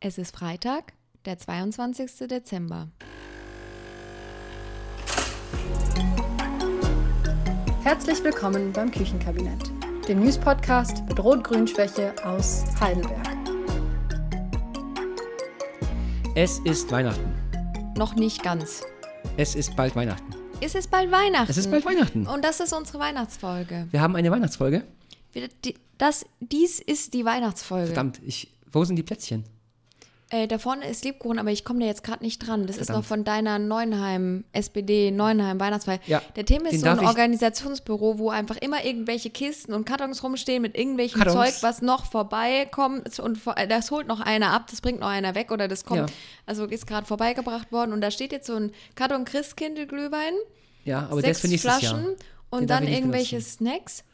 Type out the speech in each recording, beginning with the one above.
Es ist Freitag, der 22. Dezember. Herzlich willkommen beim Küchenkabinett, dem News-Podcast mit Rot-Grün-Schwäche aus Heidelberg. Es ist Weihnachten. Noch nicht ganz. Es ist bald Weihnachten. Es ist bald Weihnachten. Es ist bald Weihnachten. Und das ist unsere Weihnachtsfolge. Wir haben eine Weihnachtsfolge. Wir- die- Das, dies ist die Weihnachtsfolge. Verdammt, ich, wo sind die Plätzchen? Äh, da vorne ist Lebkuchen, aber ich komme da jetzt gerade nicht dran. Das ist Verdammt. noch von deiner Neuenheim, SPD Neuenheim Weihnachtsfeier. Ja, Der Tim ist so ein ich- Organisationsbüro, wo einfach immer irgendwelche Kisten und Kartons rumstehen mit irgendwelchem Kartons. Zeug, was noch vorbeikommt und äh, das holt noch einer ab, das bringt noch einer weg oder das kommt, Ja. also ist gerade vorbeigebracht worden und da steht jetzt so ein Karton Christkindl-Glühwein, Ja, aber sechs ist für nächstes Flaschen Jahr. und Den dann ich irgendwelche benutzen. Snacks.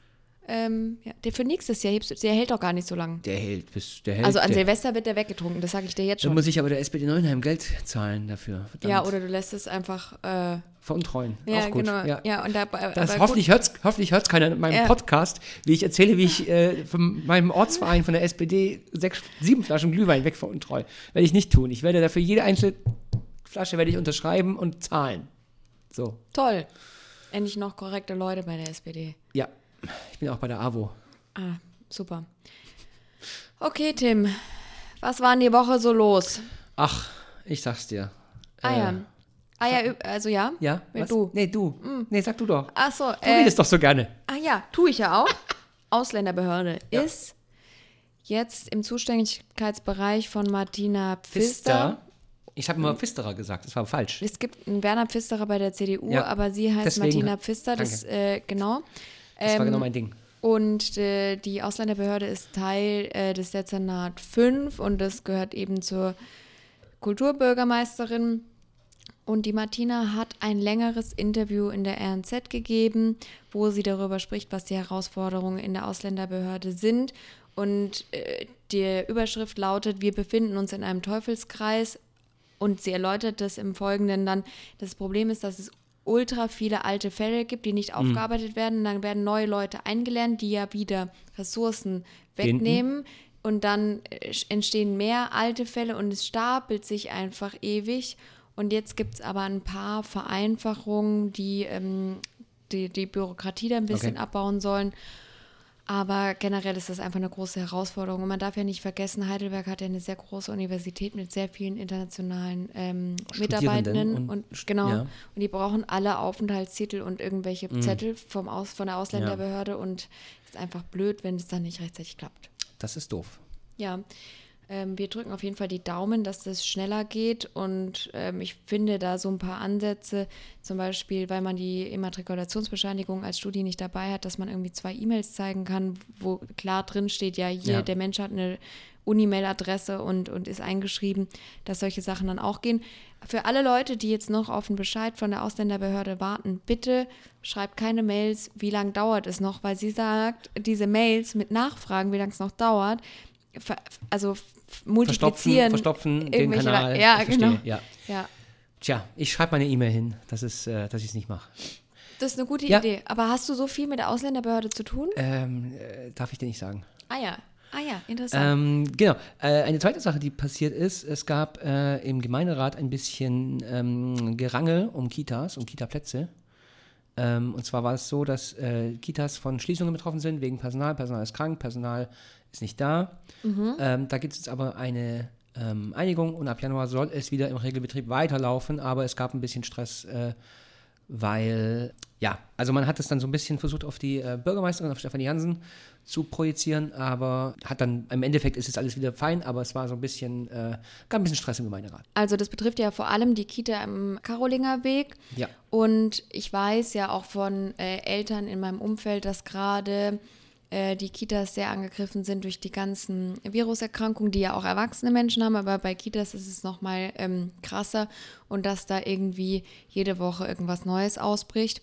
Ähm, ja, der für nächstes Jahr, der hält doch gar nicht so lange. Der hält bis der hält. Also an der, Silvester wird der weggetrunken, das sage ich dir jetzt Dann schon. muss ich aber der SPD Neuenheim Geld zahlen dafür. Verdammt. Ja, oder du lässt es einfach. Äh, Veruntreuen. ja, Auch gut. genau. Ja. Ja, und da, Das, hoffentlich hört es hoffentlich hört's keiner in meinem Ja. Podcast, wie ich erzähle, wie ich äh, von meinem Ortsverein von der SPD sechs, sieben Flaschen Glühwein weg veruntreue. Werde ich nicht tun. Ich werde dafür jede einzelne Flasche werde ich unterschreiben und zahlen. So. Toll. Endlich noch korrekte Leute bei der SPD. ja. Ich bin auch bei der AWO. Ah, super. Okay, Tim. Was war in die Woche so los? Ach, ich sag's dir. Ah Äh, ja. Ah ja, also ja. Ja? Was? Du. Nee, du. Nee, sag du doch. Ach so. Du Äh, redest doch so gerne. ah ja, tue ich ja auch. Ausländerbehörde ist jetzt im Zuständigkeitsbereich von Martina Pfister. Ich habe immer Pfisterer gesagt, das war falsch. Es gibt einen Werner Pfisterer bei der CDU, Ja, aber sie heißt deswegen- Martina Pfister. Das, äh, genau. Das war Ähm, genau mein Ding. Und äh, die Ausländerbehörde ist Teil äh, des Dezernat 5 und das gehört eben zur Kulturbürgermeisterin. Und die Martina hat ein längeres Interview in der RNZ gegeben, wo sie darüber spricht, was die Herausforderungen in der Ausländerbehörde sind. Und äh, die Überschrift lautet, wir befinden uns in einem Teufelskreis. Und sie erläutert das im Folgenden dann. Das Problem ist, dass es ultra viele alte Fälle gibt, die nicht aufgearbeitet werden. Und dann werden neue Leute eingelernt, die ja wieder Ressourcen wegnehmen. Und dann äh, entstehen mehr alte Fälle und es stapelt sich einfach ewig. Und jetzt gibt es aber ein paar Vereinfachungen, die, ähm, die die Bürokratie da ein bisschen Okay. abbauen sollen. Aber generell ist das einfach eine große Herausforderung. Und man darf ja nicht vergessen, Heidelberg hat ja eine sehr große Universität mit sehr vielen internationalen ähm, Mitarbeitenden. und Und, genau. ja. Und die brauchen alle Aufenthaltstitel und irgendwelche Mhm. Zettel vom Aus, von der Ausländerbehörde. Und es ist einfach blöd, wenn es dann nicht rechtzeitig klappt. Das ist doof. Ja, ähm, wir drücken auf jeden Fall die Daumen, dass das schneller geht und ähm, ich finde da so ein paar Ansätze, zum Beispiel, weil man die Immatrikulationsbescheinigung als Studie nicht dabei hat, dass man irgendwie zwei E-Mails zeigen kann, wo klar drin steht, ja, hier, Ja. der Mensch hat eine Unimail-Adresse und, und ist eingeschrieben, dass solche Sachen dann auch gehen. Für alle Leute, die jetzt noch auf einen Bescheid von der Ausländerbehörde warten, bitte schreibt keine Mails, wie lange dauert es noch, weil sie sagt, diese Mails mit Nachfragen, wie lange es noch dauert, also f- Verstopfen, multiplizieren. verstopfen den Kanal. Ja, genau. Ja. Ja, Tja, ich schreibe meine E-Mail hin, dass, es, äh, dass ich es nicht mache. das ist eine gute Ja. Idee. Aber hast du so viel mit der Ausländerbehörde zu tun? Ähm, äh, darf ich dir nicht sagen. Ah ja, ah ja, interessant. Ähm, genau. Äh, eine zweite Sache, die passiert ist, es gab äh, im Gemeinderat ein bisschen ähm, Gerangel um Kitas, um Kita-Plätze. Ähm, und zwar war es so, dass äh, Kitas von Schließungen betroffen sind wegen Personal. Personal ist krank, Personal ist nicht da. Ähm, da gibt es jetzt aber eine ähm, Einigung und ab Januar soll es wieder im Regelbetrieb weiterlaufen, aber es gab ein bisschen Stress, äh, weil, ja, also man hat es dann so ein bisschen versucht auf die äh, Bürgermeisterin, auf Stefanie Jansen zu projizieren, aber hat dann, im Endeffekt ist jetzt alles wieder fein, aber es war so ein bisschen, äh, gab ein bisschen Stress im Gemeinderat. Also das betrifft ja vor allem die Kita im Karolingerweg. Ja. Und ich weiß ja auch von äh, Eltern in meinem Umfeld, dass gerade äh, die Kitas sehr angegriffen sind durch die ganzen Viruserkrankungen, die ja auch erwachsene Menschen haben, aber bei Kitas ist es nochmal ähm, krasser und dass da irgendwie jede Woche irgendwas Neues ausbricht.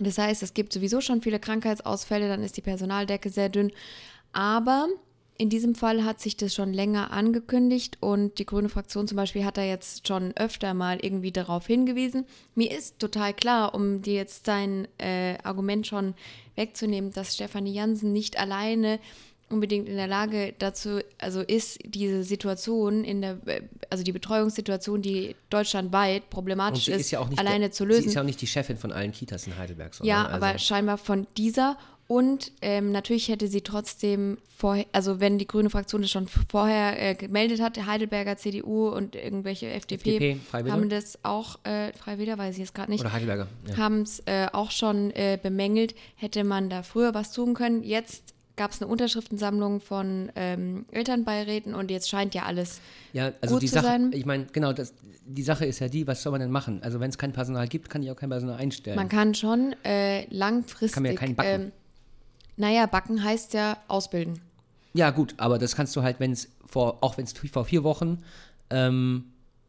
Das heißt, es gibt sowieso schon viele Krankheitsausfälle, dann ist die Personaldecke sehr dünn. Aber in diesem Fall hat sich das schon länger angekündigt und die grüne Fraktion zum Beispiel hat da jetzt schon öfter mal irgendwie darauf hingewiesen. Mir ist total klar, um dir jetzt dein äh, Argument schon wegzunehmen, dass Stefanie Jansen nicht alleine unbedingt in der Lage dazu, also ist diese Situation in der, also die Betreuungssituation, die deutschlandweit problematisch ist, ist ja alleine der, zu lösen. Sie ist ja auch nicht die Chefin von allen Kitas in Heidelberg. Ja, also aber scheinbar von dieser und ähm, natürlich hätte sie trotzdem vorher, also wenn die grüne Fraktion das schon vorher äh, gemeldet hat, Heidelberger CDU und irgendwelche FDP, FDP haben das auch, äh, Freiwilliger weiß ich jetzt gerade nicht, Oder Heidelberger, ja. haben es äh, auch schon äh, bemängelt, hätte man da früher was tun können. Jetzt gab es eine Unterschriftensammlung von ähm, Elternbeiräten und jetzt scheint ja alles ja, also gut die zu Sache, sein. Ich meine, genau, das, die Sache ist ja die, was soll man denn machen? Also wenn es kein Personal gibt, kann ich auch kein Personal einstellen. Man kann schon äh, langfristig. Kann man ja keinen backen. Ähm, naja, backen heißt ja ausbilden. Ja, gut, aber das kannst du halt, wenn es vor, auch wenn es vor vier Wochen ähm,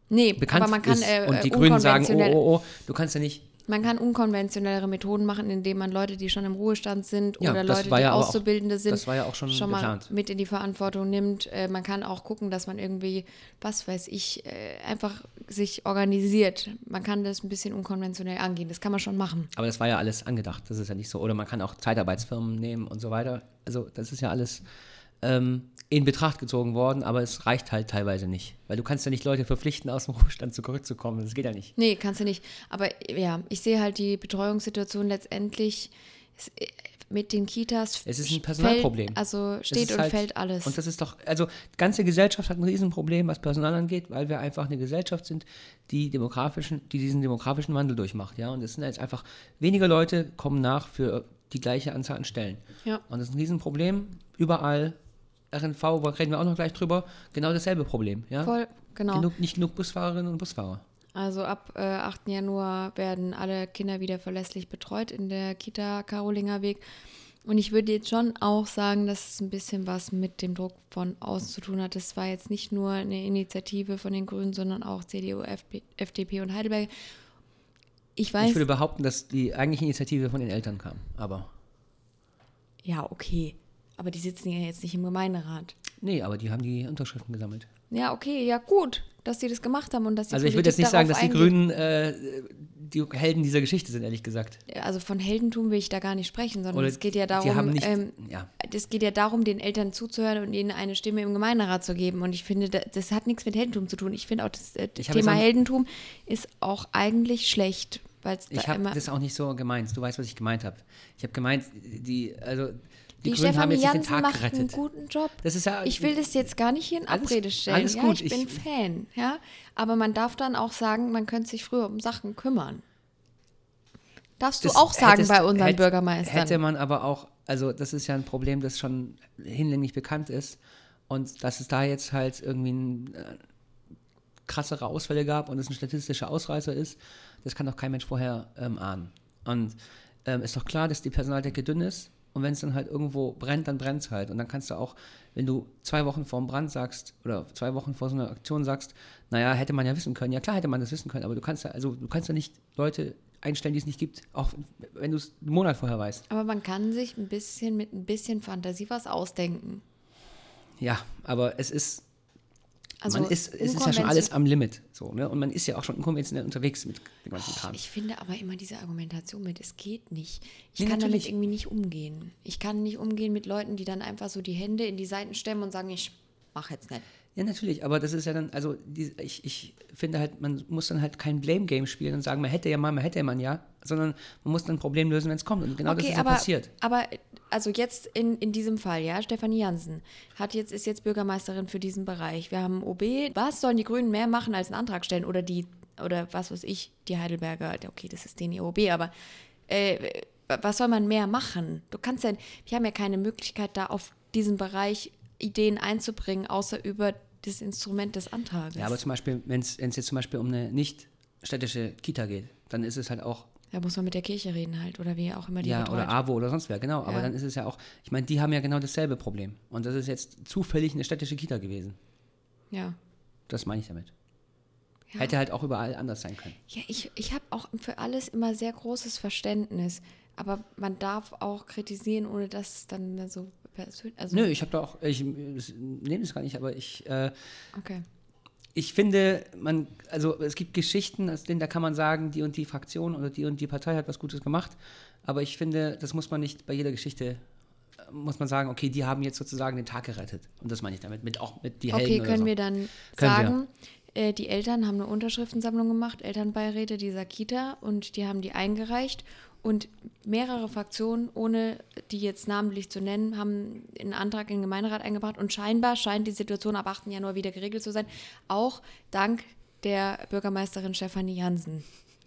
nee, bekannt aber man kann, ist äh, und die Grünen sagen, oh, oh, oh, du kannst ja nicht man kann unkonventionellere Methoden machen, indem man Leute, die schon im Ruhestand sind ja, oder Leute, die ja Auszubildende auch, sind, ja schon, schon mal mit in die Verantwortung nimmt. Äh, man kann auch gucken, dass man irgendwie, was weiß ich, äh, einfach sich organisiert. Man kann das ein bisschen unkonventionell angehen. Das kann man schon machen. Aber das war ja alles angedacht. Das ist ja nicht so. Oder man kann auch Zeitarbeitsfirmen nehmen und so weiter. Also das ist ja alles ähm, in Betracht gezogen worden, aber es reicht halt teilweise nicht. Weil du kannst ja nicht Leute verpflichten, aus dem Ruhestand zurückzukommen. Das geht ja nicht. Nee, kannst du nicht. Aber ja, ich sehe halt die Betreuungssituation letztendlich äh, mit den Kitas. Es ist ein Personalproblem. Fällt, also steht und halt, fällt alles. Und das ist doch, also die ganze Gesellschaft hat ein Riesenproblem, was Personal angeht, weil wir einfach eine Gesellschaft sind, die demografischen, die diesen demografischen Wandel durchmacht, ja. Und es sind jetzt einfach weniger Leute kommen nach für die gleiche Anzahl an Stellen. Ja. Und das ist ein Riesenproblem überall RNV, reden wir auch noch gleich drüber, genau dasselbe Problem. Ja? Voll, genau. Genug, nicht genug Busfahrerinnen und Busfahrer. Also ab äh, 8. Januar werden alle Kinder wieder verlässlich betreut in der Kita Karolingerweg. Und ich würde jetzt schon auch sagen, dass es ein bisschen was mit dem Druck von außen zu tun hat. Das war jetzt nicht nur eine Initiative von den Grünen, sondern auch CDU, FP, FDP und Heidelberg. Ich weiß. Ich würde behaupten, dass die eigentliche Initiative von den Eltern kam, aber. Ja, okay. Aber die sitzen ja jetzt nicht im Gemeinderat. Nee, aber die haben die Unterschriften gesammelt. Ja, okay, ja gut, dass die das gemacht haben und dass die Also ich würde jetzt nicht sagen, dass die Grünen äh, die Helden dieser Geschichte sind, ehrlich gesagt. Also von Heldentum will ich da gar nicht sprechen, sondern Oder es geht ja darum, nicht, ähm, ja. es geht ja darum, den Eltern zuzuhören und ihnen eine Stimme im Gemeinderat zu geben. Und ich finde, das, hat nichts mit Heldentum zu tun. Ich finde auch, das, äh, Thema Heldentum ist auch eigentlich schlecht. Ich habe das auch nicht so gemeint. Du weißt, was ich gemeint habe. Ich habe gemeint, die, also die, die Grünen Stefanie haben jetzt Jansen den Tag macht gerettet. einen guten Job. Das ist ja, ich will das jetzt gar nicht hier in alles, Abrede stellen. Alles ja, gut. Ich bin ich, Fan, ja. Aber man darf dann auch sagen, man könnte sich früher um Sachen kümmern. Darfst du auch sagen hättest, bei unseren hätte, Bürgermeistern. Hätte man aber auch, also das ist ja ein Problem, das schon hinlänglich bekannt ist. Und dass es da jetzt halt irgendwie ein, äh, krassere Ausfälle gab und es ein statistischer Ausreißer ist, das kann doch kein Mensch vorher ähm, ahnen. Und ähm, ist doch klar, dass die Personaldecke dünn ist. Und wenn es dann halt irgendwo brennt, dann brennt es halt. Und dann kannst du auch, wenn du zwei Wochen vor dem Brand sagst oder zwei Wochen vor so einer Aktion sagst, naja, hätte man ja wissen können. Ja klar hätte man das wissen können, aber du kannst ja, also du kannst ja nicht Leute einstellen, die es nicht gibt, auch wenn du es einen Monat vorher weißt. Aber man kann sich ein bisschen mit ein bisschen Fantasie was ausdenken. Ja, aber es ist Also man ist, es ist ja schon alles am Limit. So, ne? Und man ist ja auch schon unkonventionell unterwegs mit dem ganzen Kram. Ich finde aber immer diese Argumentation mit, es geht nicht. Ich Nee, kann natürlich. damit irgendwie nicht umgehen. Ich kann nicht umgehen mit Leuten, die dann einfach so die Hände in die Seiten stemmen und sagen, ich mach jetzt nicht. Ja, natürlich, aber das ist ja dann, also die, ich, ich finde halt, man muss dann halt kein Blame-Game spielen und sagen, man hätte ja mal, man hätte ja mal ja, sondern man muss dann ein Problem lösen, wenn es kommt. Und genau das ist aber, ja passiert. aber also jetzt in, in diesem Fall, ja, Stefanie Jansen hat jetzt, ist jetzt Bürgermeisterin für diesen Bereich. Wir haben OB. Was sollen die Grünen mehr machen als einen Antrag stellen? Oder die, oder was weiß ich, die Heidelberger, okay, das ist den OB, aber äh, was soll man mehr machen? Du kannst ja, wir haben ja keine Möglichkeit, da auf diesen Bereich Ideen einzubringen, außer über das Instrument des Antrages. Ja, aber zum Beispiel, wenn es jetzt zum Beispiel um eine nicht städtische Kita geht, dann ist es halt auch, da muss man mit der Kirche reden halt, oder wie auch immer die ja, betreut. oder AWO oder sonst wer, genau. Aber Ja. dann ist es ja auch, ich meine, die haben ja genau dasselbe Problem. Und das ist jetzt zufällig eine städtische Kita gewesen. Ja. Das meine ich damit. ja. Hätte halt auch überall anders sein können. Ja, ich, ich habe auch für alles immer sehr großes Verständnis. Aber man darf auch kritisieren, ohne dass es dann so persönlich. Also, Nö, ich habe da auch, ich nehme es gar nicht, aber ich, äh, Okay. ich finde, man, also es gibt Geschichten, aus denen da kann man sagen, die und die Fraktion oder die und die Partei hat was Gutes gemacht. Aber ich finde, das muss man nicht bei jeder Geschichte muss man sagen, okay, die haben jetzt sozusagen den Tag gerettet. Und das meine ich damit, mit auch mit die Okay, Helden oder können so. wir dann Können sagen, Äh, die Eltern haben eine Unterschriftensammlung gemacht, Elternbeiräte dieser Kita, und die haben die eingereicht. Und mehrere Fraktionen, ohne die jetzt namentlich zu nennen, haben einen Antrag in den Gemeinderat eingebracht. Und scheinbar scheint die Situation ab 8. Januar wieder geregelt zu sein. Auch dank der Bürgermeisterin Stefanie Jansen.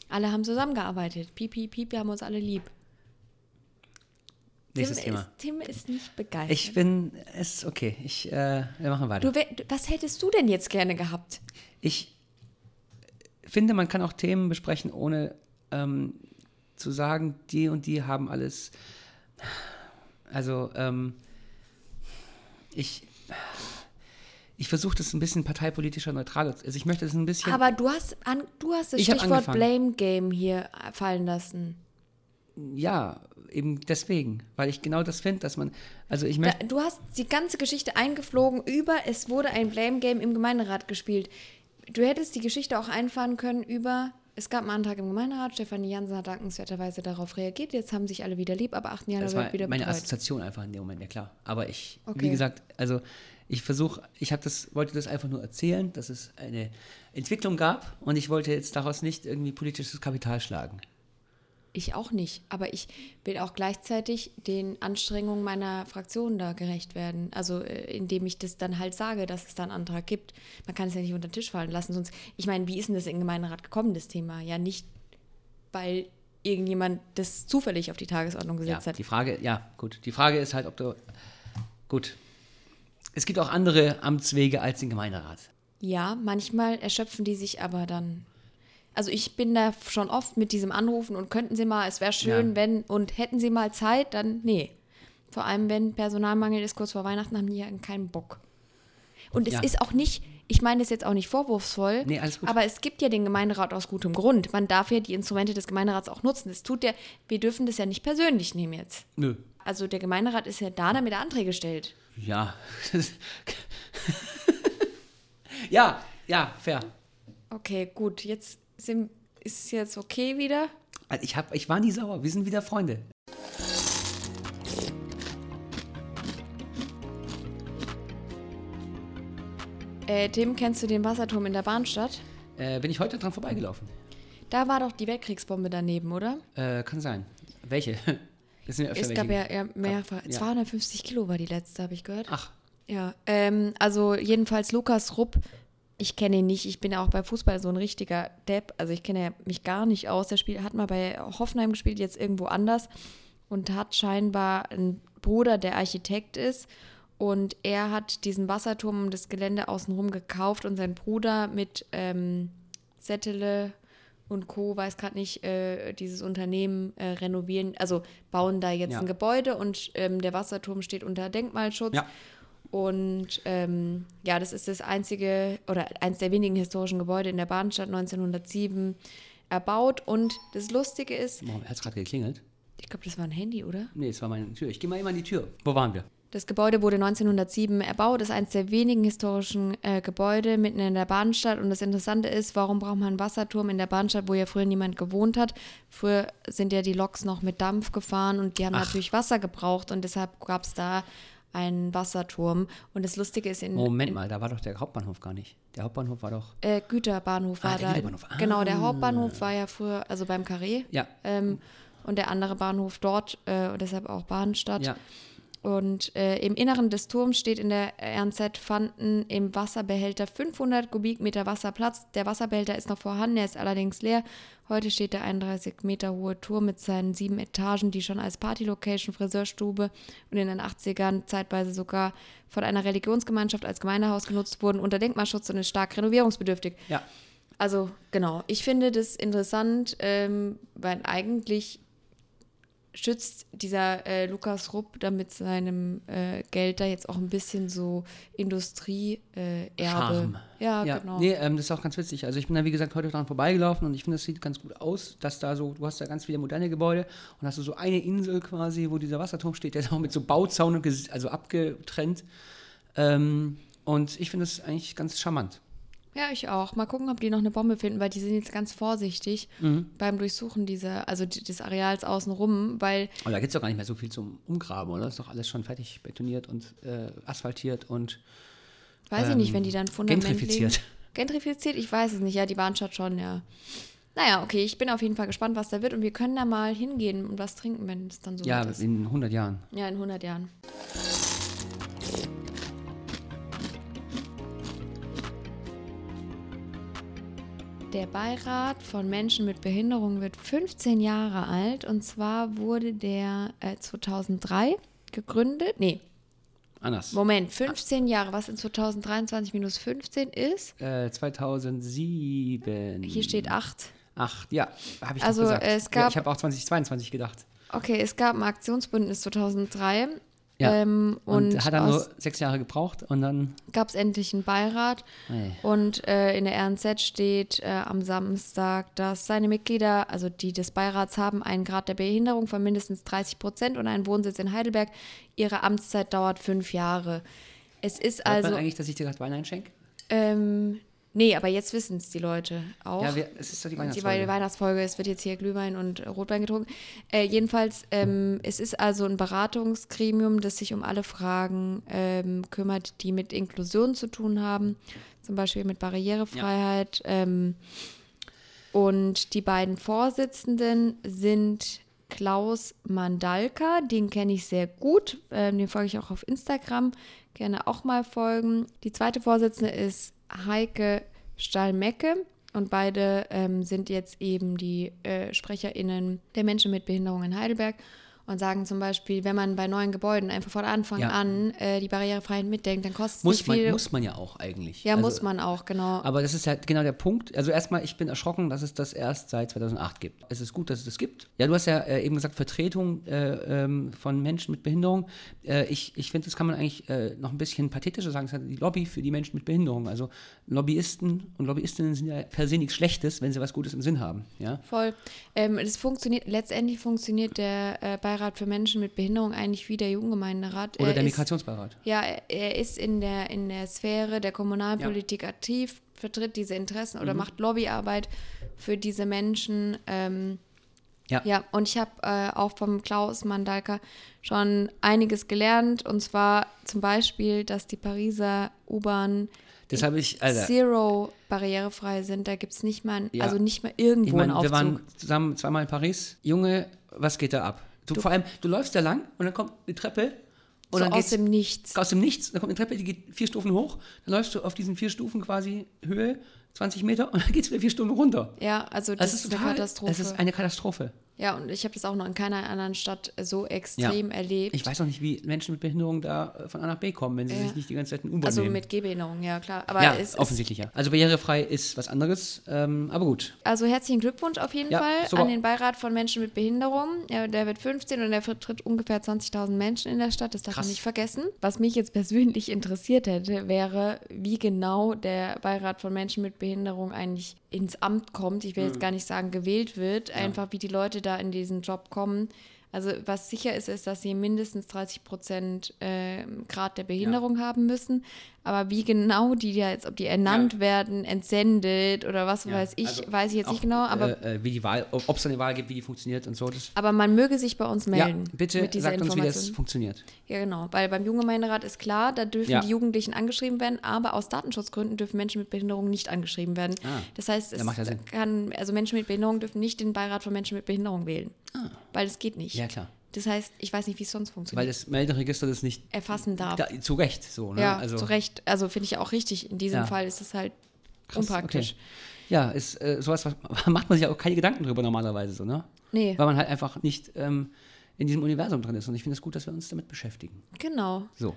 Alle haben zusammengearbeitet. Piep, piep, piep, wir haben uns alle lieb. Nächstes Tim Thema. Ist, Tim ist nicht begeistert. Ich bin, es ist okay. Ich, äh, wir machen weiter. du, was hättest du denn jetzt gerne gehabt? Ich finde, man kann auch Themen besprechen, ohne ähm, zu sagen, die und die haben alles. Also, ähm, ich, ich versuche das ein bisschen parteipolitischer neutral. Also, ich möchte das ein bisschen. Aber du hast, an, du hast das Stichwort. Blame Game hier fallen lassen. ja, eben deswegen, weil ich genau das finde, dass man. Also, ich möchte. du hast die ganze Geschichte eingeflogen über, es wurde ein Blame Game im Gemeinderat gespielt. Du hättest die Geschichte auch einfahren können über, es gab einen Antrag im Gemeinderat, Stefanie Jansen hat dankenswerterweise darauf reagiert, jetzt haben sich alle wieder lieb, aber 8. Januar Das wird war wieder meine betreut. Assoziation einfach in dem Moment, ja klar. Aber ich, Okay. wie gesagt, also ich versuche, ich habe das, wollte das einfach nur erzählen, dass es eine Entwicklung gab und ich wollte jetzt daraus nicht irgendwie politisches Kapital schlagen. Ich auch nicht, aber ich will auch gleichzeitig den Anstrengungen meiner Fraktion da gerecht werden. Also äh, indem ich das dann halt sage, dass es da einen Antrag gibt. Man kann es ja nicht unter den Tisch fallen lassen. Sonst, ich meine, wie ist denn das in den Gemeinderat gekommen, das Thema? Ja, nicht, weil irgendjemand das zufällig auf die Tagesordnung Ja, gesetzt hat. die Frage, ja, gut. Die Frage ist halt, ob du, gut. Es gibt auch andere Amtswege als den Gemeinderat. Ja, manchmal erschöpfen die sich aber dann. Also ich bin da schon oft mit diesem Anrufen und könnten Sie mal, es wäre schön, Ja. wenn, und hätten Sie mal Zeit, dann nee. Vor allem, wenn Personalmangel ist, kurz vor Weihnachten, haben die ja keinen Bock. Und es Ja. ist auch nicht, ich meine das jetzt auch nicht vorwurfsvoll, Nee, aber es gibt ja den Gemeinderat aus gutem Grund. Man darf ja die Instrumente des Gemeinderats auch nutzen. Das tut der, wir dürfen das ja nicht persönlich nehmen jetzt. Nö. Also der Gemeinderat ist ja da, damit er Anträge stellt. Ja. ja, ja, fair. Okay, gut, jetzt sind, ist es jetzt okay wieder. Also Ich, hab, ich war nie sauer. Wir sind wieder Freunde. Äh, Tim, kennst du den Wasserturm in der Bahnstadt? Äh, bin ich heute dran vorbeigelaufen? Da war doch die Weltkriegsbombe daneben, oder? Äh, kann sein. Welche? Das sind ja öfter Es gab ja, ja mehrfach. ja. 250 Kilo war die letzte, habe ich gehört. Ach, Ja, ähm, also jedenfalls Lukas Rupp, ich kenne ihn nicht. Ich bin ja auch bei Fußball so ein richtiger Depp. Also ich kenne mich gar nicht aus. Der Spiel hat mal bei Hoffenheim gespielt, jetzt irgendwo anders und hat scheinbar einen Bruder, der Architekt ist. Und er hat diesen Wasserturm um das Gelände außenrum gekauft und sein Bruder mit ähm, Settele und Co., weiß gerade nicht, äh, dieses Unternehmen äh, renovieren, also bauen da jetzt Ja. ein Gebäude und ähm, der Wasserturm steht unter Denkmalschutz. Ja. Und ähm, ja, das ist das einzige oder eins der wenigen historischen Gebäude in der Bahnstadt 1907 erbaut. Und das Lustige ist, warum hat es gerade geklingelt? ich glaube, das war ein Handy, oder? Nee, es war meine Tür. Ich gehe mal immer an die Tür. Wo waren wir? Das Gebäude wurde 1907 erbaut, ist eines der wenigen historischen äh, Gebäude mitten in der Bahnstadt. Und das Interessante ist, warum braucht man einen Wasserturm in der Bahnstadt, wo ja früher niemand gewohnt hat? Früher sind ja die Loks noch mit Dampf gefahren und die haben Ach. natürlich Wasser gebraucht und deshalb gab es da einen Wasserturm. Und das Lustige ist, in, Moment in mal, da war doch der Hauptbahnhof gar nicht. Der Hauptbahnhof war doch. äh, Güterbahnhof war Ah, der da. Güterbahnhof. Genau, der Ah. Hauptbahnhof war ja früher, also beim Carré. Ja. Ähm, und der andere Bahnhof dort, äh, und deshalb auch Bahnstadt. Ja. Und äh, im Inneren des Turms steht in der RNZ fanden im Wasserbehälter 500 Kubikmeter Wasser Platz. Der Wasserbehälter ist noch vorhanden, er ist allerdings leer. Heute steht der 31 Meter hohe Turm mit seinen sieben Etagen, die schon als Partylocation, Friseurstube und in den 80ern zeitweise sogar von einer Religionsgemeinschaft als Gemeindehaus genutzt wurden, unter Denkmalschutz und ist stark renovierungsbedürftig. Ja. Also genau, ich finde das interessant, ähm, weil eigentlich schützt dieser äh, Lukas Rupp da mit seinem äh, Geld da jetzt auch ein bisschen so Industrieerbe. Äh. Ja, ja. genau. Nee, ähm, das ist auch ganz witzig. Also ich bin da, wie gesagt, heute dran vorbeigelaufen und ich finde, das sieht ganz gut aus, dass da so, du hast da ganz viele moderne Gebäude und hast du so eine Insel quasi, wo dieser Wasserturm steht, der ist auch mit so Bauzaun und ges- also abgetrennt. Ähm, und ich finde das eigentlich ganz charmant. Ja, ich auch. Mal gucken, ob die noch eine Bombe finden, weil die sind jetzt ganz vorsichtig Mhm. beim Durchsuchen dieser, also des Areals außenrum, weil Aber da gibt es doch gar nicht mehr so viel zum Umgraben, oder? Ist doch alles schon fertig betoniert und äh, asphaltiert und weiß ich nicht, wenn die dann Fundament gentrifiziert. Legen. Gentrifiziert? Ich weiß es nicht. Ja, die Bahnstadt schon, ja. Naja, okay, ich bin auf jeden Fall gespannt, was da wird und wir können da mal hingehen und was trinken, wenn es dann so Ja, ist. in 100 Jahren. Ja, in 100 Jahren. Der Beirat von Menschen mit Behinderung wird 15 Jahre alt und zwar wurde der äh, 2003 gegründet. Nee, Anders. Moment, 15 Jahre, was in 2023 minus 15 ist. Äh, 2007. Hier steht 8. Acht, ja, habe ich Also, gesagt. es ja, gab- ich habe auch 2022 gedacht. Okay, es gab ein Aktionsbündnis 2003. Ja. Ähm, Und, und hat dann nur sechs Jahre gebraucht und dann. gab es endlich einen Beirat. Ey. Und äh, in der RNZ steht äh, am Samstag, dass seine Mitglieder, also die des Beirats haben, einen Grad der Behinderung von mindestens 30 Prozent und einen Wohnsitz in Heidelberg. Ihre Amtszeit dauert fünf Jahre. Es ist Hört also. man eigentlich, dass ich dir gerade Wein einschenke? Ähm, nee, aber jetzt wissen es die Leute auch. Ja, wir, es ist doch die Die Weihnachtsfolge. Weihnachtsfolge, es wird jetzt hier Glühwein und Rotwein getrunken. Äh, jedenfalls, ähm, es ist also ein Beratungsgremium, das sich um alle Fragen ähm, kümmert, die mit Inklusion zu tun haben, zum Beispiel mit Barrierefreiheit. Ähm, und die beiden Vorsitzenden sind Klaus Mandalka, den kenne ich sehr gut, ähm, den folge ich auch auf Instagram, gerne auch mal folgen. Die zweite Vorsitzende ist Heike Stahlmecke und beide ähm, sind jetzt eben die äh, SprecherInnen der Menschen mit Behinderung in Heidelberg und sagen zum Beispiel, wenn man bei neuen Gebäuden einfach von Anfang Ja. an äh, die Barrierefreiheit mitdenkt, dann kostet es nicht viel. muss man ja auch eigentlich. ja, Also, muss man auch, genau. Aber das ist halt genau der Punkt. Also erstmal, ich bin erschrocken, dass es das erst seit 2008 gibt. Es ist gut, dass es das gibt. Ja, du hast ja äh, eben gesagt, Vertretung äh, ähm, von Menschen mit Behinderung. Äh, ich ich finde, das kann man eigentlich äh, noch ein bisschen pathetischer sagen. Es ist halt die Lobby für die Menschen mit Behinderung. Also Lobbyisten und Lobbyistinnen sind ja per se nichts Schlechtes, wenn sie was Gutes im Sinn haben. Ja? Voll. Ähm, es funktioniert, letztendlich funktioniert der äh, Beirat für Menschen mit Behinderung eigentlich wie der Jugendgemeinderat. Oder Er der ist- Migrationsbeirat. Ja, er- ist in der, in der Sphäre der Kommunalpolitik aktiv, vertritt diese Interessen Mhm. oder macht Lobbyarbeit für diese Menschen. Ähm, Ja. ja, und ich habe äh, auch vom Klaus Mandalka schon einiges gelernt. Und zwar zum Beispiel, dass die Pariser U-Bahn Das habe ich, Alter. zero barrierefrei sind. Da gibt es nicht mal, Ja. also nicht mal irgendwo Ich meine, einen wir Aufzug. waren zusammen zweimal in Paris. Junge, was geht da ab? Du, vor allem, du läufst da lang und dann kommt eine Treppe und so dann aus dem Nichts. aus dem Nichts. Dann kommt eine Treppe, die geht vier Stufen hoch. Dann läufst du auf diesen vier Stufen quasi Höhe, 20 Meter, und dann geht es wieder vier Stufen runter. Ja, also das, Es ist eine Katastrophe. Es ist eine Katastrophe. Ja, und ich habe das auch noch in keiner anderen Stadt so extrem erlebt. Ich weiß auch nicht, wie Menschen mit Behinderung da äh, von A nach B kommen, wenn sie Ja. sich nicht die ganze Zeit in U-Bahn also nehmen. mit Gehbehinderung, ja klar. Aber ja, es ist, offensichtlich ja. Also barrierefrei ist was anderes, ähm, aber gut. also herzlichen Glückwunsch auf jeden Ja, Fall super. an den Beirat von Menschen mit Behinderung. Ja, der wird 15 und der vertritt ungefähr 20.000 Menschen in der Stadt. Das darf Krass. man nicht vergessen. Was mich jetzt persönlich interessiert hätte, wäre, wie genau der Beirat von Menschen mit Behinderung eigentlich ins Amt kommt. Ich will Mhm. jetzt gar nicht sagen, gewählt wird. Einfach, wie die Leute da in diesen Job kommen. Also was sicher ist, ist, dass sie mindestens 30 Prozent äh, Grad der Behinderung haben müssen. Aber wie genau die da jetzt, ob die ernannt Ja. werden, entsendet oder was Ja, weiß ich, also weiß ich jetzt auch, nicht genau. Aber, äh, äh, wie die Wahl, ob es eine Wahl gibt, wie die funktioniert und so. Aber man möge sich bei uns ja, melden. bitte mit dieser sagt uns, wie das funktioniert. Ja, genau. Weil beim Jugendgemeinderat ist klar, da dürfen Ja. die Jugendlichen angeschrieben werden, aber aus Datenschutzgründen dürfen Menschen mit Behinderung nicht angeschrieben werden. Ah. Das heißt, Ja, es ja kann, also Menschen mit Behinderung dürfen nicht den Beirat von Menschen mit Behinderung wählen. Weil es geht nicht. Ah. Ja, klar. Das heißt, ich weiß nicht, wie es sonst Weil funktioniert. das Melderegister das nicht erfassen darf. da, zu Recht so. Ne? ja, also, zu Recht. Also finde ich auch richtig. In diesem Ja. Fall ist es halt krass, unpraktisch. Okay. Ja, ist äh, sowas, was, macht man sich auch keine Gedanken drüber normalerweise so, ne? Nee, Weil man halt einfach nicht ähm, in diesem Universum drin ist. Und ich finde es gut, dass wir uns damit beschäftigen. genau. So.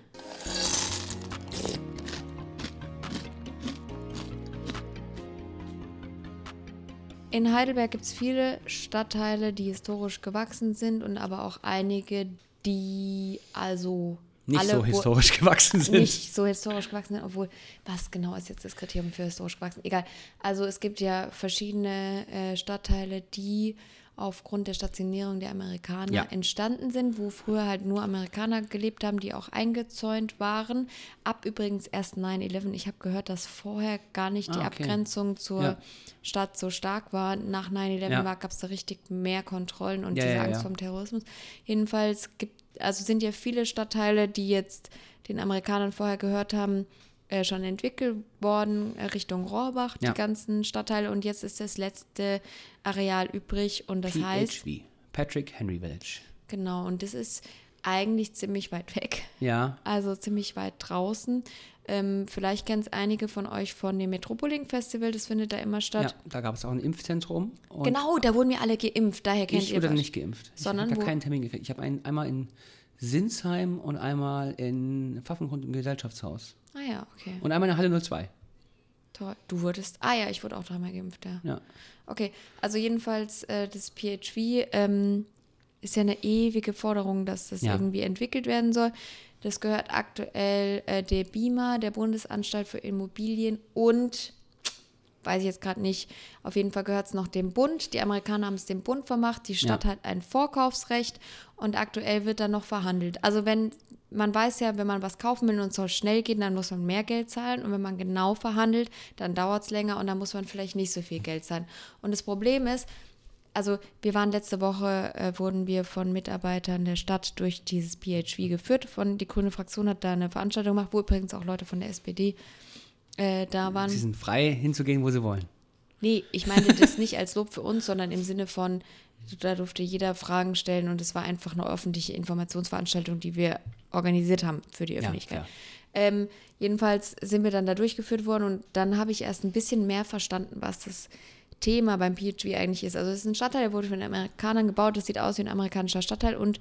In Heidelberg gibt es viele Stadtteile, die historisch gewachsen sind und aber auch einige, die also Nicht alle so historisch gewachsen sind. nicht so historisch gewachsen sind, obwohl, was genau ist jetzt das Kriterium für historisch gewachsen? Egal. Also es gibt ja verschiedene äh, Stadtteile, die aufgrund der Stationierung der Amerikaner Ja. entstanden sind, wo früher halt nur Amerikaner gelebt haben, die auch eingezäunt waren. Ab übrigens erst 9-11. Ich habe gehört, dass vorher gar nicht die Ah, okay. Abgrenzung zur Ja. Stadt so stark war. Nach 9-11 Ja. gab es da richtig mehr Kontrollen und diese Angst vom Terrorismus. Jedenfalls gibt, also sind ja viele Stadtteile, die jetzt den Amerikanern vorher gehört haben, äh, schon entwickelt worden äh, Richtung Rohrbach, Ja. die ganzen Stadtteile. Und jetzt ist das letzte Areal übrig und das heißt, PHV. Patrick Henry Village. genau, und das ist eigentlich ziemlich weit weg. Ja. Also ziemlich weit draußen. Ähm, vielleicht kennen es einige von euch von dem Metropoling Festival, das findet da immer Ja, statt. da gab es auch ein Impfzentrum. Genau, da wurden wir alle geimpft, daher kennt Ich ihr wurde was. nicht geimpft. Sondern ich habe da keinen Termin gekriegt. Ich habe ein, einmal in Sinsheim und einmal in Pfaffengrund im Gesellschaftshaus. Ah ja, okay. Und einmal in der Halle 02. Toll. Du wurdest, ah ja, ich wurde auch dreimal geimpft, ja. Ja. Okay, also jedenfalls äh, das PHV ähm, ist ja eine ewige Forderung, dass das Ja. irgendwie entwickelt werden soll. Das gehört aktuell äh, der BIMA, der Bundesanstalt für Immobilien und weiß ich jetzt gerade nicht, auf jeden Fall gehört es noch dem Bund. Die Amerikaner haben es dem Bund vermacht, die Stadt Ja. hat ein Vorkaufsrecht und aktuell wird dann noch verhandelt. Also wenn, man weiß ja, wenn man was kaufen will und es soll schnell gehen, dann muss man mehr Geld zahlen und wenn man genau verhandelt, dann dauert es länger und dann muss man vielleicht nicht so viel Geld zahlen. Und das Problem ist, also wir waren letzte Woche, äh, wurden wir von Mitarbeitern der Stadt durch dieses PHV geführt. Von, die Grüne Fraktion hat da eine Veranstaltung gemacht, wo übrigens auch Leute von der SPD äh, da waren. Sie sind frei, hinzugehen, wo sie wollen. Nee, ich meine das nicht als Lob für uns, sondern im Sinne von, da durfte jeder Fragen stellen und es war einfach eine öffentliche Informationsveranstaltung, die wir organisiert haben für die Öffentlichkeit. ja. ähm, jedenfalls sind wir dann da durchgeführt worden und dann habe ich erst ein bisschen mehr verstanden, was das Thema beim PHV eigentlich ist. Also es ist ein Stadtteil, der wurde von den Amerikanern gebaut, das sieht aus wie ein amerikanischer Stadtteil und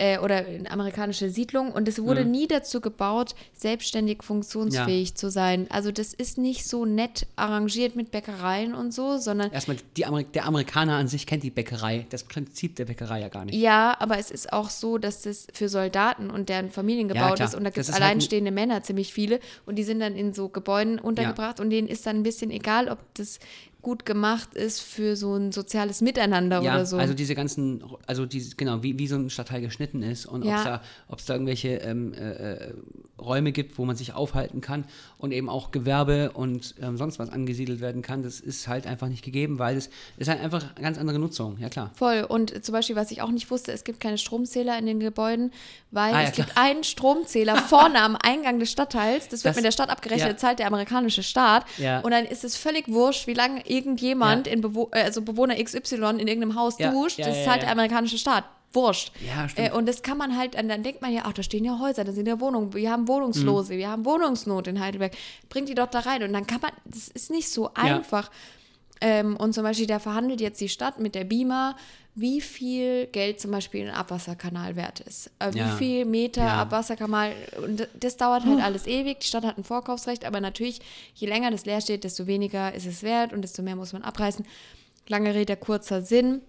äh, oder eine amerikanische Siedlung. Und es wurde nie dazu gebaut, selbstständig funktionsfähig zu sein. Also das ist nicht so nett arrangiert mit Bäckereien und so, sondern Erstmal, die Ameri der Amerikaner an sich kennt die Bäckerei, das Prinzip der Bäckerei ja gar nicht. ja, aber es ist auch so, dass das für Soldaten und deren Familien gebaut klar. ist. Und da gibt es halt ein- alleinstehende Männer, ziemlich viele. Und die sind dann in so Gebäuden untergebracht. Und denen ist dann ein bisschen egal, ob das gut gemacht ist für so ein soziales Miteinander Ja, oder so. also diese ganzen, also diese, genau, wie, wie so ein Stadtteil geschnitten ist und Ja. ob es da, ob's da irgendwelche ähm, äh, äh, Räume gibt, wo man sich aufhalten kann und eben auch Gewerbe und ähm, sonst was angesiedelt werden kann, das ist halt einfach nicht gegeben, weil es ist halt einfach eine ganz andere Nutzung, ja klar. Voll. Und zum Beispiel, was ich auch nicht wusste, es gibt keine Stromzähler in den Gebäuden, weil Ah, ja, es gibt einen Stromzähler vorne am Eingang des Stadtteils. Das wird Das- mit der Stadt abgerechnet, ja. zahlt der amerikanische Staat. Ja. Und dann ist es völlig wurscht, wie lange irgendjemand, in Bewo äh, also Bewohner XY in irgendeinem Haus duscht. das zahlt der amerikanische Staat. Wurscht. Ja. Äh, und das kann man halt, dann denkt man ja, ach, da stehen ja Häuser, da sind ja Wohnungen, wir haben Mhm. Wohnungslose, wir haben Wohnungsnot in Heidelberg. Bringt die doch da rein. Und dann kann man, das ist nicht so einfach. Ähm, und zum Beispiel, da verhandelt jetzt die Stadt mit der BIMA, wie viel Geld zum Beispiel ein Abwasserkanal wert ist. Äh, Ja. Wie viel Meter Ja. Abwasserkanal. Und das dauert halt alles ewig. Die Stadt hat ein Vorkaufsrecht, aber natürlich, je länger das leer steht, desto weniger ist es wert und desto mehr muss man abreißen. Lange Rede, kurzer Sinn.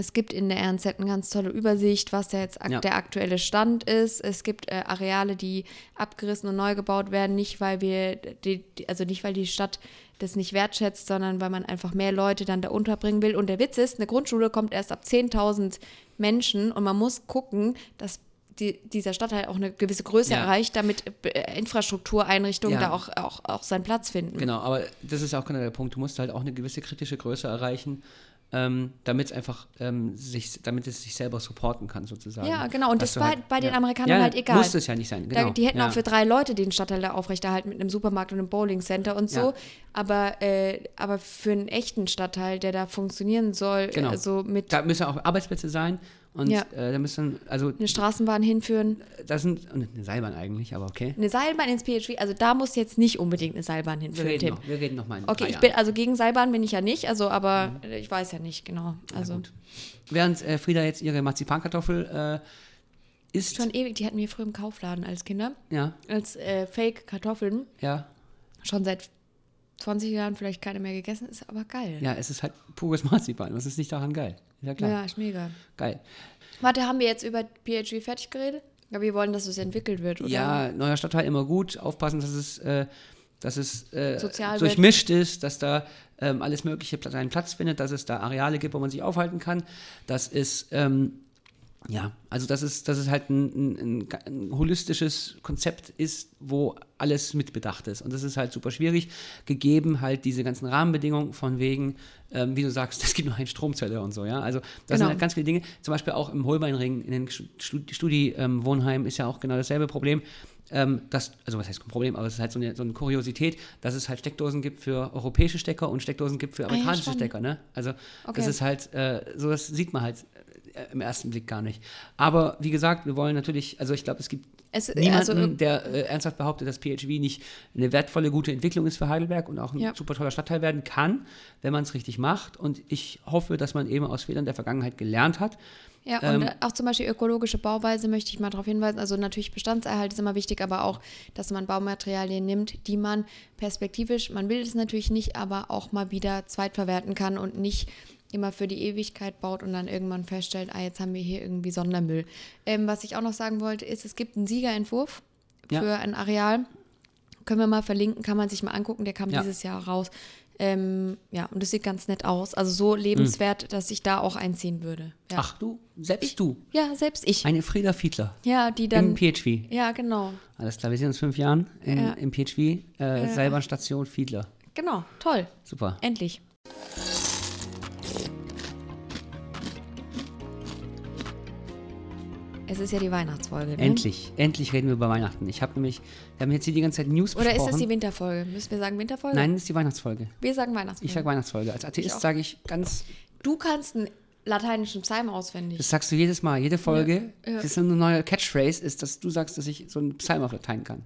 Es gibt in der RNZ eine ganz tolle Übersicht, was da jetzt Ja. der aktuelle Stand ist. Es gibt äh, Areale, die abgerissen und neu gebaut werden, nicht weil wir, die, also nicht weil die Stadt das nicht wertschätzt, sondern weil man einfach mehr Leute dann da unterbringen will. Und der Witz ist, eine Grundschule kommt erst ab 10.000 Menschen und man muss gucken, dass die, dieser Stadtteil auch eine gewisse Größe Ja. erreicht, damit äh, Infrastruktureinrichtungen Ja. da auch, auch, auch seinen Platz finden. Genau, aber das ist auch genau der Punkt. Du musst halt auch eine gewisse kritische Größe erreichen, ähm, damit es einfach ähm, sich, damit es sich selber supporten kann, sozusagen. Ja, genau. Und Dass das war halt, bei den ja. Amerikanern ja, halt egal. Muss es ja nicht sein, genau. Da, die hätten ja. auch für drei Leute den Stadtteil da aufrechterhalten mit einem Supermarkt und einem Bowlingcenter und so. Aber, äh, aber für einen echten Stadtteil, der da funktionieren soll, Genau. also mit Da müssen auch Arbeitsplätze sein und Ja. äh, da müssen, also eine Straßenbahn hinführen, das sind, eine Seilbahn eigentlich, aber okay. eine Seilbahn ins PHV, also da muss jetzt nicht unbedingt eine Seilbahn Wir hinführen, reden, Tim. noch, wir reden noch mal in Okay, ich Jahren. bin, also gegen Seilbahn bin ich ja nicht, also aber äh, ich weiß ja nicht, genau. Also. Während äh, Frieda jetzt ihre Marzipankartoffel äh, isst, schon ewig, die hatten wir früher im Kaufladen als Kinder, ja, als äh, Fake-Kartoffeln. ja, Schon seit 20 Jahren vielleicht keine mehr gegessen, ist aber geil. ja, es ist halt pures Marzipan. Was ist nicht daran geil? Ist ja klar. ja ist mega. Geil. Warte, haben wir jetzt über PHV fertig geredet? Ja, wir wollen, dass es entwickelt wird, oder? Ja, neuer Stadtteil immer gut. Aufpassen, dass es, äh, dass es äh, Sozial durchmischt ist, dass da ähm, alles Mögliche seinen Platz findet, dass es da Areale gibt, wo man sich aufhalten kann, dass es ähm, ja, also dass es, dass es halt ein, ein, ein, holistisches Konzept ist, wo alles mitbedacht ist. Und das ist halt super schwierig, gegeben halt diese ganzen Rahmenbedingungen von wegen, ähm, wie du sagst, es gibt nur eine Stromzelle und so, ja. Also das Genau. sind halt ganz viele Dinge. Zum Beispiel auch im Holbeinring, in den Studi-Wohnheim ist ja auch genau dasselbe Problem. Ähm, das, also was heißt ein Problem, aber es ist halt so eine, so eine Kuriosität, dass es halt Steckdosen gibt für europäische Stecker und Steckdosen gibt für ja, amerikanische spannend. Stecker, ne? Also Okay. das ist halt, äh, so das sieht man halt im ersten Blick gar nicht. Aber wie gesagt, wir wollen natürlich, also ich glaube, es gibt Es- niemanden, also, der äh, ernsthaft behauptet, dass PHV nicht eine wertvolle, gute Entwicklung ist für Heidelberg und auch ein Ja. super toller Stadtteil werden kann, wenn man es richtig macht. Und ich hoffe, dass man eben aus Fehlern der Vergangenheit gelernt hat. Ja, Ähm, und äh, auch zum Beispiel ökologische Bauweise möchte ich mal darauf hinweisen. Also natürlich Bestandserhalt ist immer wichtig, aber auch, dass man Baumaterialien nimmt, die man perspektivisch, man will es natürlich nicht, aber auch mal wieder zweitverwerten kann und nicht immer für die Ewigkeit baut und dann irgendwann feststellt, ah, jetzt haben wir hier irgendwie Sondermüll. Ähm, was ich auch noch sagen wollte, ist, es gibt einen Siegerentwurf Ja. für ein Areal. Können wir mal verlinken, kann man sich mal angucken, der kam Ja. dieses Jahr raus. Ähm, ja, und das sieht ganz nett aus. Also so lebenswert, dass ich da auch einziehen würde. Ja. Ach du, selbst du, Ja, selbst ich. eine Frieda Fiedler Ja, die im dann. PHV. Ja, genau. Alles klar, wir sehen uns in fünf Jahren im, Ja. im PHV, äh, Seilbahnstation Fiedler. Genau, toll. Super. Endlich. Es ist ja die Weihnachtsfolge. Ne? Endlich, endlich reden wir über Weihnachten. Ich habe nämlich, wir haben jetzt hier die ganze Zeit News Oder ist das die Winterfolge? Müssen wir sagen Winterfolge? Nein, das ist die Weihnachtsfolge. Wir sagen Weihnachtsfolge. Ich sage Weihnachtsfolge. Als Atheist sage ich ganz, du kannst einen lateinischen Psalm auswendig. das sagst du jedes Mal, jede Folge. Ja, ja. Das ist eine neue Catchphrase, ist, dass du sagst, dass ich so einen Psalm auf Latein kann.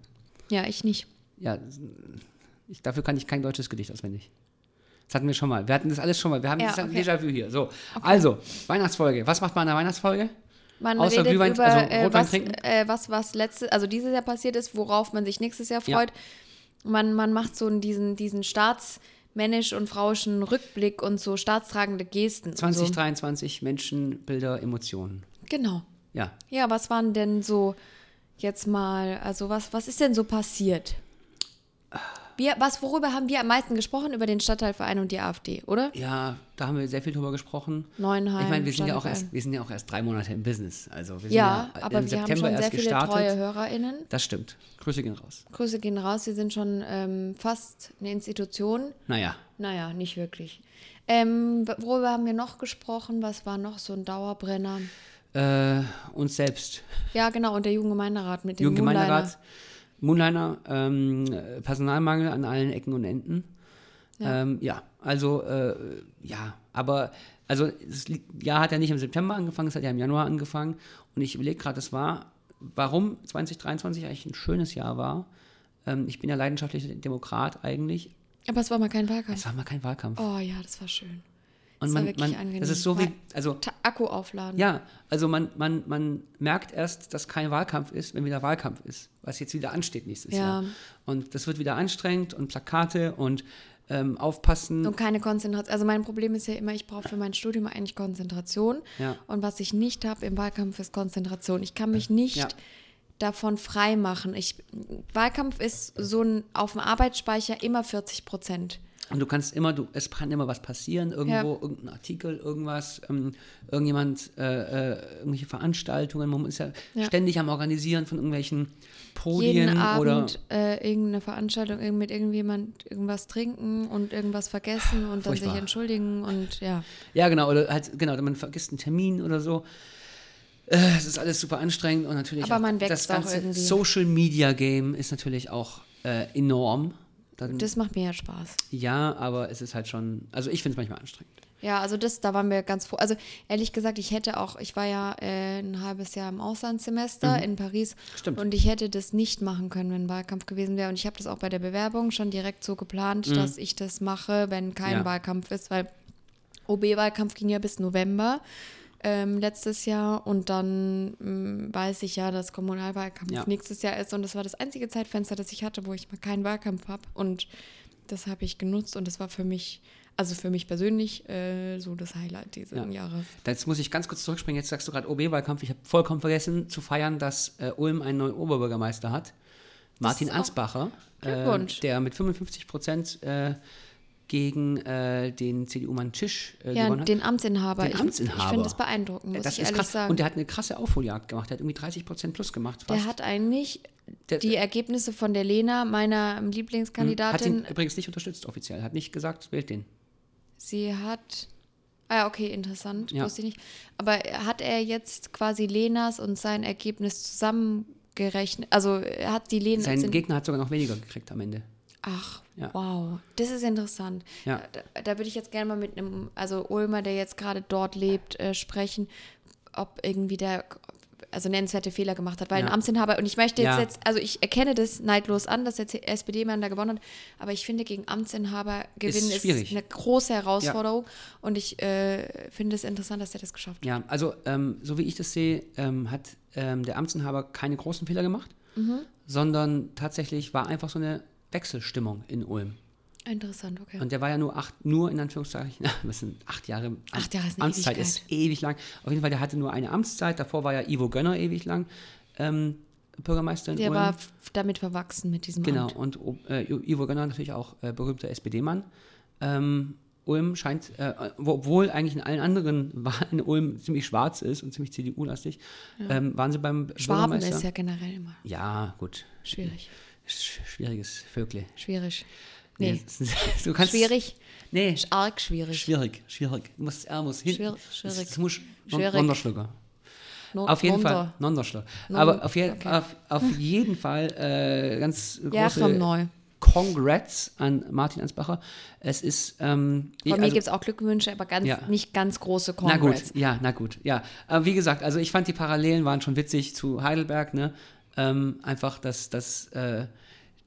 ja, ich nicht. Ja, ich, dafür kann ich kein deutsches Gedicht auswendig. Das hatten wir schon mal. Wir hatten das alles schon mal. Wir haben Ja, okay. Déjà-vu hier. So, also, Weihnachtsfolge. Was macht man in der Weihnachtsfolge? Man Außer redet Glühwein- über also äh, was, äh, was, was letzte, also dieses Jahr passiert ist, worauf man sich nächstes Jahr Ja. freut. Man, man macht so diesen, diesen staatsmännisch und frauischen Rückblick und so staatstragende Gesten. und 2023 Menschen, Bilder, Emotionen. So. Genau. Ja. Ja, was waren denn so jetzt mal, also was, was ist denn so passiert? Wir, was, worüber haben wir am meisten gesprochen? Über den Stadtteilverein und die AfD, oder? Ja, da haben wir sehr viel drüber gesprochen. Neuenheim. Ich meine, wir sind ja auch erst, wir sind ja auch erst drei Monate im Business. Also wir sind Ja, ja, aber im wir haben September schon sehr viele gestartet. treue HörerInnen. Das stimmt. Grüße gehen raus. Grüße gehen raus, sie sind schon ähm, fast eine Institution. Naja, Naja, nicht wirklich. Ähm, worüber haben wir noch gesprochen? Was war noch so ein Dauerbrenner? äh, uns selbst. Ja, genau, und der Jugendgemeinderat mit dem Jugendgemeinderat, Moonliner, ähm, äh, Personalmangel an allen Ecken und Enden. Ja. Ähm, ja also äh, ja, aber also das Jahr hat ja nicht im September angefangen, es hat ja im Januar angefangen und ich überlege gerade, das war, warum 2023 eigentlich ein schönes Jahr war. Ähm, ich bin ja leidenschaftlicher Demokrat eigentlich. Aber es war mal kein Wahlkampf. Es war mal kein Wahlkampf. Oh ja, das war schön. Und man, man, angenehm. das ist so wie, also Akku aufladen. ja, also man, man, man merkt erst, dass kein Wahlkampf ist, wenn wieder Wahlkampf ist, was jetzt wieder ansteht nächstes Ja. Jahr. Und das wird wieder anstrengend und Plakate und ähm, aufpassen. Und keine Konzentration. Also mein Problem ist ja immer, ich brauche für mein Studium eigentlich Konzentration. Ja. Und was ich nicht habe im Wahlkampf ist Konzentration. Ich kann mich nicht Ja. davon frei machen. Ich, Wahlkampf ist so ein auf dem Arbeitsspeicher immer 40 Prozent. Und du kannst immer, du, es kann immer was passieren, irgendwo, Ja. irgendein Artikel, irgendwas, ähm, irgendjemand, äh, äh, irgendwelche Veranstaltungen, man ist ja, Ja. ständig am Organisieren von irgendwelchen Podien Jeden oder Abend äh, irgendeine Veranstaltung mit irgendjemand irgendwas trinken und irgendwas vergessen und dann sich entschuldigen und ja. Ja, genau, oder halt, genau, man vergisst einen Termin oder so. Äh, Es ist alles super anstrengend und natürlich Aber auch man wächst das ganze. Social Media Game ist natürlich auch äh, enorm. Dann, Das macht mir ja Spaß. ja, aber es ist halt schon, also ich finde es manchmal anstrengend. Ja, also das, da waren wir ganz froh. Also ehrlich gesagt, ich hätte auch, ich war ja äh, ein halbes Jahr im Auslandssemester in Paris Mhm. Stimmt. und ich hätte das nicht machen können, wenn Wahlkampf gewesen wäre. Und ich habe das auch bei der Bewerbung schon direkt so geplant, dass ich das mache, wenn kein Mhm. Ja. Wahlkampf ist, weil OB-Wahlkampf ging ja bis November ähm, letztes Jahr und dann ähm, weiß ich ja, dass Kommunalwahlkampf Ja. nächstes Jahr ist und das war das einzige Zeitfenster, das ich hatte, wo ich mal keinen Wahlkampf habe und das habe ich genutzt und das war für mich, also für mich persönlich, äh, so das Highlight dieses Ja. Jahres. Jetzt muss ich ganz kurz zurückspringen. Jetzt sagst du gerade OB-Wahlkampf. Ich habe vollkommen vergessen zu feiern, dass äh, Ulm einen neuen Oberbürgermeister hat. Martin Ansbacher, äh, der mit 55 Prozent äh, gegen äh, den CDU-Mann Tschisch äh, Ja, gewonnen hat. den Amtsinhaber. Den ich, Amtsinhaber. Ich finde das beeindruckend, muss das ich ist ehrlich krass. sagen. Und der hat eine krasse Aufholjagd gemacht. Der hat irgendwie 30 Prozent plus gemacht. Der fast. hat eigentlich Der- die Ergebnisse von der Lena, meiner hat ihn Lieblingskandidatin, übrigens nicht unterstützt offiziell. Hat nicht gesagt, wählt den. sie hat. Ah, ja, okay, interessant, Ja. wusste ich nicht. Aber hat er jetzt quasi Lenas und sein Ergebnis zusammengerechnet? Also hat die Lena. Sein Gegner hat sogar noch weniger gekriegt am Ende. Ach, Ja. wow, das ist interessant. Ja. Da, da würde ich jetzt gerne mal mit einem, also Ulmer, der jetzt gerade dort lebt, äh, sprechen, ob irgendwie der also nennenswerte Fehler gemacht hat, weil Ja. ein Amtsinhaber, und ich möchte jetzt, jetzt, also ich erkenne das neidlos an, dass der SPD-Mann da gewonnen hat, aber ich finde, gegen Amtsinhaber gewinnen ist, schwierig. eine große Herausforderung und ich äh, finde es interessant, dass er das geschafft hat. Ja, also ähm, so wie ich das sehe, ähm, hat ähm, der Amtsinhaber keine großen Fehler gemacht, Mhm. sondern tatsächlich war einfach so eine Wechselstimmung in Ulm. Interessant, okay. Und der war ja nur acht, nur in Anführungszeichen, was sind acht Jahre? Acht Jahre ist eine Amtszeit Ewigkeit. ist ewig lang. Auf jeden Fall, der hatte nur eine Amtszeit. Davor war ja Ivo Gönner ewig lang ähm, Bürgermeister in der Ulm. war f- damit verwachsen mit diesem Genau, Amt. und äh, Ivo Gönner natürlich auch äh, berühmter SPD-Mann. Ähm, Ulm scheint, äh, wo- obwohl eigentlich in allen anderen Wahlen in Ulm ziemlich schwarz ist und ziemlich CDU-lastig, ähm, waren sie beim Schwaben Bürgermeister. ist ja generell immer ja, gut. schwierig. Sch schwieriges Völkle. Schwierig. Nee, du kannst, schwierig. Nee, Arg schwierig. schwierig, schwierig. Du musst, er muss hin. Schwierig, schwierig. Das muss Schwierig. Nonderschlucker. No- Auf jeden Nonder. Fall, Nonderschlucker. Non- Aber auf, je okay. auf, auf jeden Fall äh, ganz Ja, große neu. Congrats an Martin Ansbacher. Es ist, ähm, ich- Von mir also- gibt es auch Glückwünsche, aber ganz, Ja. nicht ganz große Na Congrats. gut, ja, na gut, ja. Aber wie gesagt, also ich fand die Parallelen waren schon witzig zu Heidelberg, ne? Ähm, einfach, dass, dass äh,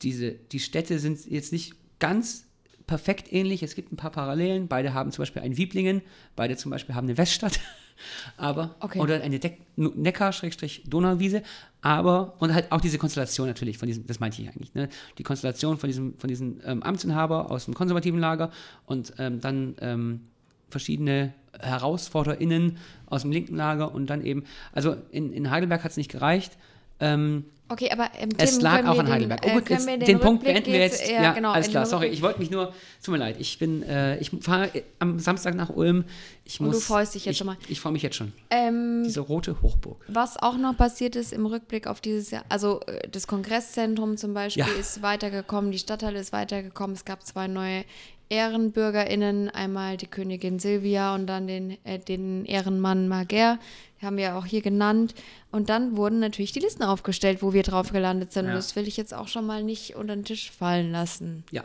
diese, die Städte sind jetzt nicht ganz perfekt ähnlich. Es gibt ein paar Parallelen. Beide haben zum Beispiel ein Wieblingen, beide zum Beispiel haben eine Weststadt, aber Okay. oder eine Neckar-Donauwiese, aber und halt auch diese Konstellation natürlich von diesem, das meinte ich eigentlich, ne? Die Konstellation von diesem, von diesem ähm, Amtsinhaber aus dem konservativen Lager und ähm, dann ähm, verschiedene HerausforderInnen aus dem linken Lager und dann eben, also in, in Heidelberg hat es nicht gereicht. Ähm, Okay, aber ähm, es lag auch an den, Heidelberg. äh, Oh gut, jetzt, wir den, Punkt beenden wir jetzt. Ja, genau, alles klar, den sorry. Ich wollte mich nur, tut mir leid, ich bin, äh, ich fahre am Samstag nach Ulm. Ich Und muss, du freust dich jetzt ich, schon mal. Ich freue mich jetzt schon. Ähm, Diese rote Hochburg. was auch noch passiert ist im Rückblick auf dieses Jahr, also äh, das Kongresszentrum zum Beispiel Ja. ist weitergekommen, die Stadthalle ist weitergekommen, es gab zwei neue EhrenbürgerInnen, einmal die Königin Silvia und dann den, äh, den Ehrenmann Marger, die haben wir auch hier genannt. Und dann wurden natürlich die Listen aufgestellt, wo wir drauf gelandet sind. Ja. Und das will ich jetzt auch schon mal nicht unter den Tisch fallen lassen. Ja.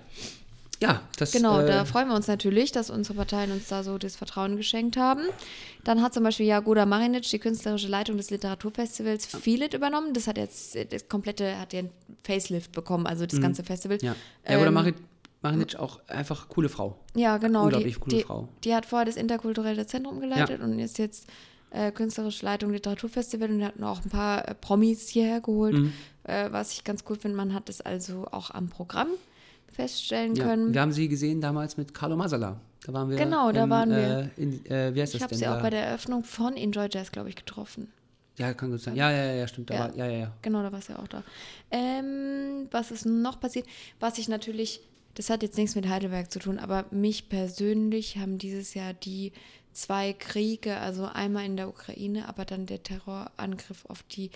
Ja, das Genau, äh, da freuen wir uns natürlich, dass unsere Parteien uns da so das Vertrauen geschenkt haben. Dann hat zum Beispiel Jagoda Marinic, die künstlerische Leitung des Literaturfestivals, Feelit übernommen. Das hat jetzt das komplette, hat ja ein Facelift bekommen, also das ganze Festival. Mhm. Ja, ja oder Ähm, Marit, Marinic auch einfach coole Frau. Ja, genau. Die, Unglaublich coole die, Frau. die hat vorher das interkulturelle Zentrum geleitet und ist jetzt äh, künstlerische Leitung Literaturfestival und hat auch ein paar äh, Promis hierher geholt, Mhm. äh, was ich ganz cool finde. Man hat es also auch am Programm feststellen Ja, können. wir haben sie gesehen damals mit Carlo Masala. Da waren wir. Genau, da im, waren wir. Äh, in, äh, wie heißt ich habe sie da? auch bei der Eröffnung von Enjoy Jazz, glaube ich, getroffen. ja, kann gut sein. Ja, ja, ja, ja stimmt. Da Ja. War, ja, ja, ja. Genau, da war es ja auch da. Ähm, was ist noch passiert? Was ich natürlich, das hat jetzt nichts mit Heidelberg zu tun, aber mich persönlich haben dieses Jahr die zwei Kriege, also einmal in der Ukraine, aber dann der Terrorangriff auf die,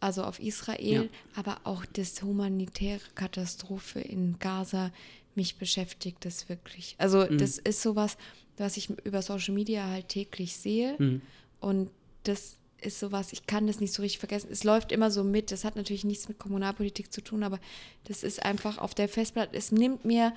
also auf Israel, Ja. aber auch das humanitäre Katastrophe in Gaza, mich beschäftigt das wirklich. Also Mhm. das ist sowas, was ich über Social Media halt täglich sehe. Mhm. Und das ist sowas, ich kann das nicht so richtig vergessen. Es läuft immer so mit. Das hat natürlich nichts mit Kommunalpolitik zu tun, aber das ist einfach auf der Festplatte. Es nimmt mir,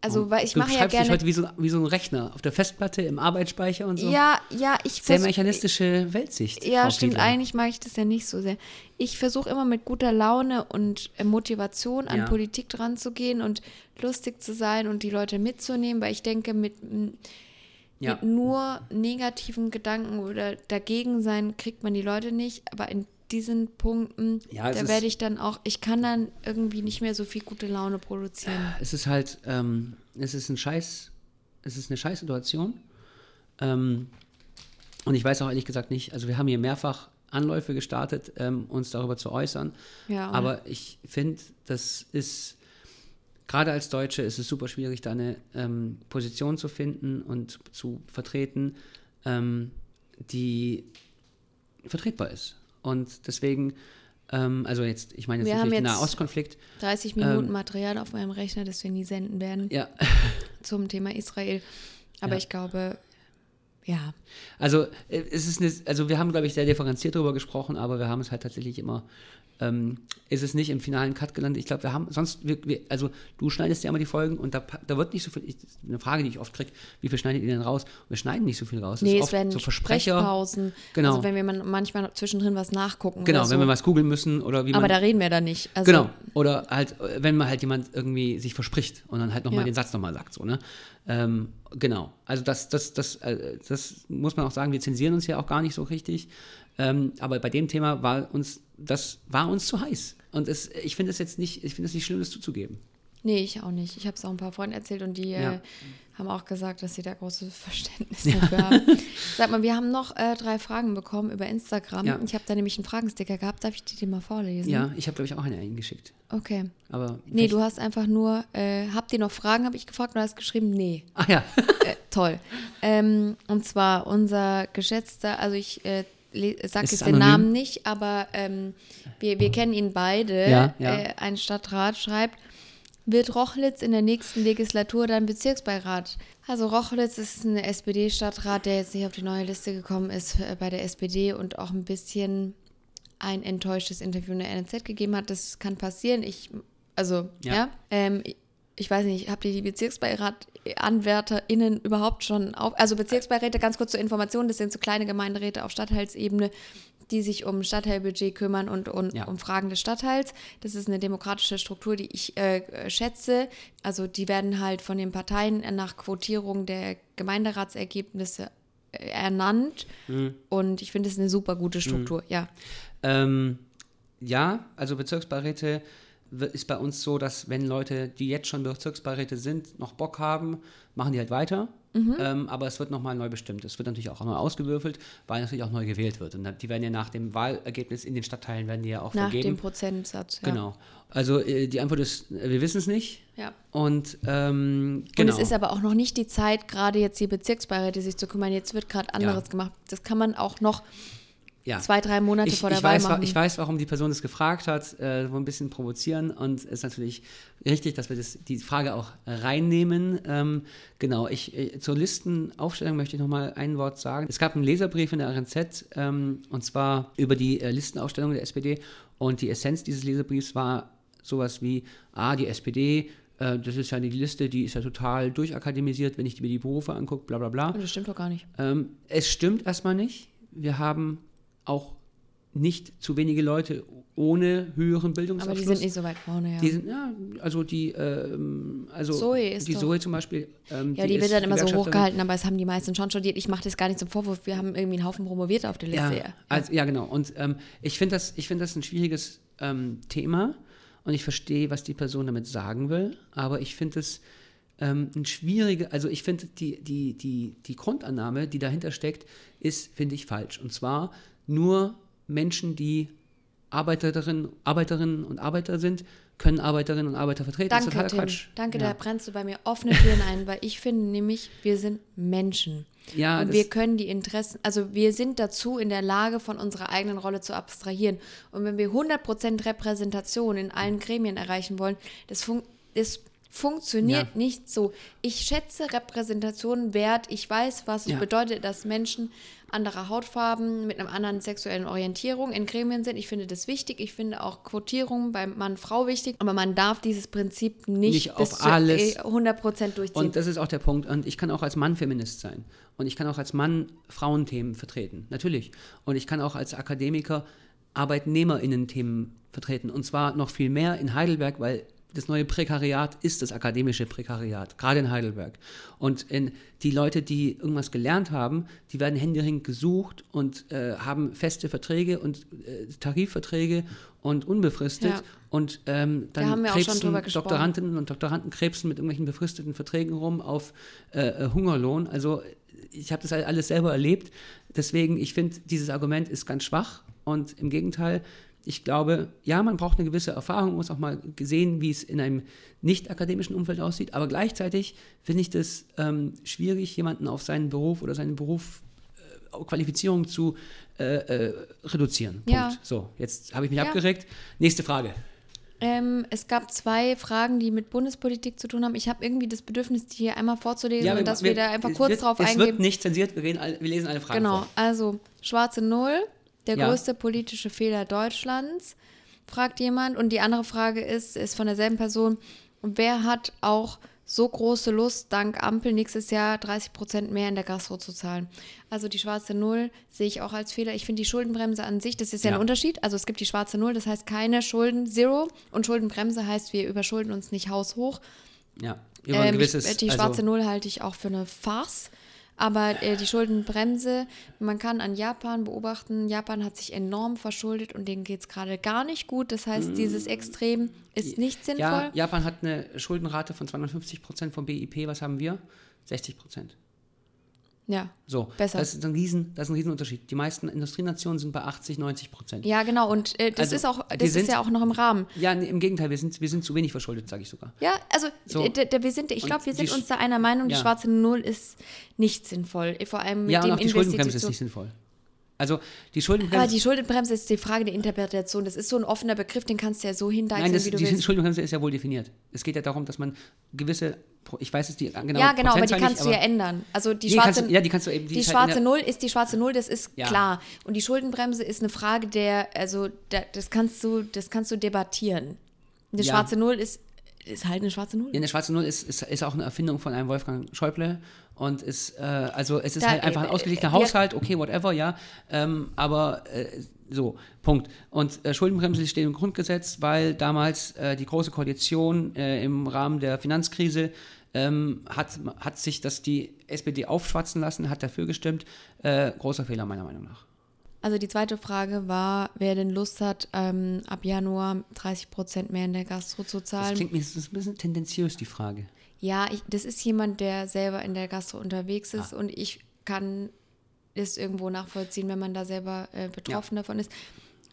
also weil ich du mache ja beschreibst dich gerne. heute wie so, wie so ein Rechner auf der Festplatte im Arbeitsspeicher und so. Ja, ja, ich Sehr mechanistische Weltsicht. Ja, Frau stimmt. Fiedler. Eigentlich mag ich das ja nicht so sehr. Ich versuche immer mit guter Laune und äh, Motivation an Ja. Politik dran zu gehen und lustig zu sein und die Leute mitzunehmen, weil ich denke, mit, Ja. mit nur negativen Gedanken oder dagegen sein kriegt man die Leute nicht. Aber in diesen Punkten, Ja, da werde ich dann auch, ich kann dann irgendwie nicht mehr so viel gute Laune produzieren. Es ist halt, ähm, es ist ein Scheiß, es ist eine Scheißsituation. Ähm, und ich weiß auch ehrlich gesagt nicht, also wir haben hier mehrfach Anläufe gestartet, ähm, uns darüber zu äußern. Ja, Aber ich finde, das ist, gerade als Deutsche ist es super schwierig, da eine ähm, Position zu finden und zu vertreten, ähm, die vertretbar ist. Und deswegen, ähm, also jetzt, ich meine jetzt Wir haben jetzt- Nahostkonflikt. 30 Minuten Material auf meinem Rechner, das wir nie senden werden Ja, zum Thema Israel. Aber Ja. ich glaube, ja. Also äh, es ist eine, also wir haben, glaube ich, sehr differenziert darüber gesprochen, aber wir haben es halt tatsächlich immer, ähm, ist es nicht im finalen Cut gelandet. Ich glaube, wir haben sonst, wir, wir, also du schneidest ja immer die Folgen und da, da wird nicht so viel, ich, eine Frage, die ich oft kriege, wie viel schneidet ihr denn raus? Wir schneiden nicht so viel raus. Nee, es werden so Versprecher. Sprechpausen. Genau. Also wenn wir man manchmal zwischendrin was nachgucken. Genau, so. wenn wir was googeln müssen oder wie Aber man. da reden wir da nicht. Also, Genau. Oder halt, wenn man halt jemand irgendwie sich verspricht und dann halt nochmal Ja. den Satz nochmal sagt, so, ne? Ähm, genau. Also das, das, das, äh, das muss man auch sagen, wir zensieren uns ja auch gar nicht so richtig. Ähm, aber bei dem Thema war uns, das war uns zu heiß. Und es, ich finde es jetzt nicht, ich finde es nicht schlimm, das zuzugeben. Nee, ich auch nicht. Ich habe es auch ein paar Freunden erzählt und die Ja. äh, haben auch gesagt, dass sie da großes Verständnis dafür haben. Sag mal, wir haben noch äh, drei Fragen bekommen über Instagram. Ja. Ich habe da nämlich einen Fragensticker gehabt. Darf ich die dir mal vorlesen? Ja, ich habe, glaube ich, auch eine eingeschickt. Okay. Aber Nee, du hast einfach nur, äh, habt ihr noch Fragen, habe ich gefragt, und du hast geschrieben, nee. Ach ja. Äh, toll. Ähm, und zwar unser geschätzter, also ich äh, sage jetzt es den anonym? Namen nicht, aber ähm, wir, wir kennen ihn beide. Ja, ja. Äh, ein Stadtrat schreibt, wird Rochlitz in der nächsten Legislatur dann Bezirksbeirat? Also Rochlitz ist ein SPD-Stadtrat, der jetzt nicht auf die neue Liste gekommen ist äh, bei der SPD und auch ein bisschen ein enttäuschtes Interview in der NZ gegeben hat. Das kann passieren. Ich, also, Ja. ja, ähm, ich- weiß nicht, habt ihr die Bezirksbeirat-AnwärterInnen überhaupt schon auf? Also Bezirksbeiräte, ganz kurz zur Information, das sind so kleine Gemeinderäte auf Stadtteilsebene, die sich um Stadtteilbudget kümmern und, und Ja. um Fragen des Stadtteils. Das ist eine demokratische Struktur, die ich äh, schätze. Also die werden halt von den Parteien nach Quotierung der Gemeinderatsergebnisse äh, ernannt. Mhm. Und ich finde, es ist eine super gute Struktur, ja. Ähm, ja, also Bezirksbeiräte ist bei uns so, dass wenn Leute, die jetzt schon Bezirksbeiräte sind, noch Bock haben, machen die halt weiter. Mhm. Ähm, aber es wird nochmal neu bestimmt. Es wird natürlich auch neu ausgewürfelt, weil natürlich auch neu gewählt wird. Und die werden ja nach dem Wahlergebnis in den Stadtteilen werden die ja auch Nach vergeben. dem Prozentsatz, ja. Genau. Also äh, die Antwort ist, äh, wir wissen es nicht. Ja. Und ähm, Und genau. es ist aber auch noch nicht die Zeit, gerade jetzt die Bezirksbeiräte sich zu kümmern. Jetzt wird gerade anderes Ja. gemacht. Das kann man auch noch ja. zwei, drei Monate ich, vor der ich Wahl weiß, machen. Ich weiß, warum die Person das gefragt hat, äh, wo ein bisschen provozieren und es ist natürlich richtig, dass wir das, die Frage auch reinnehmen. Ähm, genau, ich, äh, zur Listenaufstellung möchte ich noch mal ein Wort sagen. Es gab einen Leserbrief in der RNZ ähm, und zwar über die äh, Listenaufstellung der SPD und die Essenz dieses Leserbriefs war sowas wie, ah, die SPD, äh, das ist ja die Liste, die ist ja total durchakademisiert, wenn ich mir die Berufe angucke, bla bla bla. Und das stimmt doch gar nicht. Ähm, es stimmt erstmal nicht. Wir haben auch nicht zu wenige Leute ohne höheren Aber Bildungsabschluss. die sind nicht so weit vorne, ja. Die sind, ja, also die, ähm, also Zoe ist die doch- Zoe zum Beispiel. Ähm, ja, die, ist wird dann immer so hochgehalten, aber es haben die meisten schon studiert. Ich mache das gar nicht zum Vorwurf. Wir haben irgendwie einen Haufen promoviert auf der Liste. Ja, Ja, also, ja genau. Und ähm, ich finde das, ich find das ein schwieriges ähm, Thema und ich verstehe, was die Person damit sagen will, aber ich finde es ähm, ein schwierige, also ich finde die, die, die, die Grundannahme, die dahinter steckt, ist, finde ich, falsch. Und zwar nur Menschen, die Arbeiterinnen, Arbeiterinnen und Arbeiter sind, können Arbeiterinnen und Arbeiter vertreten. das ist Danke, totaler Tim. Quatsch. Danke, ja. da brennst du bei mir offene Türen ein, weil ich finde nämlich, wir sind Menschen. Ja, und wir können die Interessen, also wir sind dazu in der Lage, von unserer eigenen Rolle zu abstrahieren. Und wenn wir 100% Repräsentation in allen Gremien erreichen wollen, das, fun das funktioniert Ja. nicht so. Ich schätze Repräsentation wert. Ich weiß, was es bedeutet, dass Menschen anderer Hautfarben mit einer anderen sexuellen Orientierung in Gremien sind. Ich finde das wichtig. Ich finde auch Quotierung beim Mann-Frau wichtig. Aber man darf dieses Prinzip nicht, Nicht bis auf zu alles. eh 100% durchziehen. Und das ist auch der Punkt. Und ich kann auch als Mann Feminist sein. Und ich kann auch als Mann Frauenthemen vertreten. Natürlich. Und ich kann auch als Akademiker ArbeitnehmerInnen-Themen vertreten. Und zwar noch viel mehr in Heidelberg, weil das neue Prekariat ist das akademische Prekariat, gerade in Heidelberg. Und in, die Leute, die irgendwas gelernt haben, die werden händeringend gesucht und äh, haben feste Verträge und äh, Tarifverträge und unbefristet. Ja. Und ähm, Da haben dann schon krebsen. Doktorandinnen und Doktoranden krebsen mit irgendwelchen befristeten Verträgen rum auf äh, äh, Hungerlohn. Also ich habe das halt alles selber erlebt. Deswegen, ich finde, dieses Argument ist ganz schwach. Und im Gegenteil, ich glaube, ja, man braucht eine gewisse Erfahrung, muss auch mal sehen, wie es in einem nicht akademischen Umfeld aussieht. Aber gleichzeitig finde ich das ähm, schwierig, jemanden auf seinen Beruf oder seinen Beruf äh, Qualifizierung zu äh, äh, reduzieren. Ja. Punkt. So, jetzt habe ich mich Ja. abgeregt. Nächste Frage. Ähm, es gab zwei Fragen, die mit Bundespolitik zu tun haben. Ich habe irgendwie das Bedürfnis, die hier einmal vorzulesen und dass wir, da einfach es kurz wird, drauf es eingehen. wird nicht zensiert, wir, reden wir lesen alle Fragen Genau, vor. also schwarze Null, der Ja. größte politische Fehler Deutschlands, fragt jemand. Und die andere Frage ist, ist von derselben Person, wer hat auch so große Lust, dank Ampel nächstes Jahr 30 Prozent mehr in der Gastro zu zahlen? Also die schwarze Null sehe ich auch als Fehler. Ich finde die Schuldenbremse an sich, das ist ja, Ja. ein Unterschied. Also es gibt die schwarze Null, das heißt keine Schulden, Zero. Und Schuldenbremse heißt, wir überschulden uns nicht haushoch. Ja, über ein Ähm, gewisses, ich, die also- schwarze Null halte ich auch für eine Farce. Aber äh, die Schuldenbremse, man kann an Japan beobachten, Japan hat sich enorm verschuldet und denen geht es gerade gar nicht gut. Das heißt, dieses Extrem ist nicht sinnvoll. Mm. Ja, Japan hat eine Schuldenrate von 250 Prozent vom BIP. Was haben wir? 60 Prozent. Ja, So, Besser. Das ist ein Riesen, das ist ein Riesenunterschied. Die meisten Industrienationen sind bei 80, 90 Prozent. ja genau. Und äh, das, Also, ist, auch, das ist sind- ja auch noch im Rahmen. Ja, nee, im Gegenteil, wir sind, wir sind zu wenig verschuldet, sage ich sogar. Ja, also So. wir sind, ich Und glaube, wir die sind uns da einer Meinung, die Ja. schwarze Null ist nicht sinnvoll. Vor allem mit ja, und dem auch die Schuldenbremse ist nicht sinnvoll. Also die Schuldenbremse. Aber die Schuldenbremse ist die Frage der Interpretation. Das ist so ein offener Begriff, den kannst du ja so hindeichseln, Nein, das, wie du die willst. Schuldenbremse ist ja wohl definiert. Es geht ja darum, dass man gewisse, ich weiß es die genau ja, genau, aber die kannst nicht, du ja ändern. Also die Nee, schwarze, kannst ja, die kannst du eben- die die halt schwarze Null ist die schwarze Null, das ist Ja. klar. Und die Schuldenbremse ist eine Frage der, also da, das kannst du, das kannst du debattieren. Die Ja. schwarze Null ist, ist halt eine schwarze Null. Ja, eine schwarze Null ist, ist, ist auch eine Erfindung von einem Wolfgang Schäuble und ist, äh, also es ist Da, halt einfach ein äh, ausgeglichener äh, Haushalt, okay, whatever, ja, ähm, aber äh, so, Punkt. Und äh, Schuldenbremse steht im Grundgesetz, weil damals äh, die Große Koalition äh, im Rahmen der Finanzkrise ähm, hat, hat sich das die SPD aufschwatzen lassen, hat dafür gestimmt. Äh, großer Fehler meiner Meinung nach. Also die zweite Frage war, wer denn Lust hat, ähm, ab Januar 30 Prozent mehr in der Gastro zu Das zahlen. klingt mir das ist ein bisschen tendenziös, die Frage. Ja, ich, das ist jemand, der selber in der Gastro unterwegs ist und ich kann es irgendwo nachvollziehen, wenn man da selber äh, betroffen davon ist.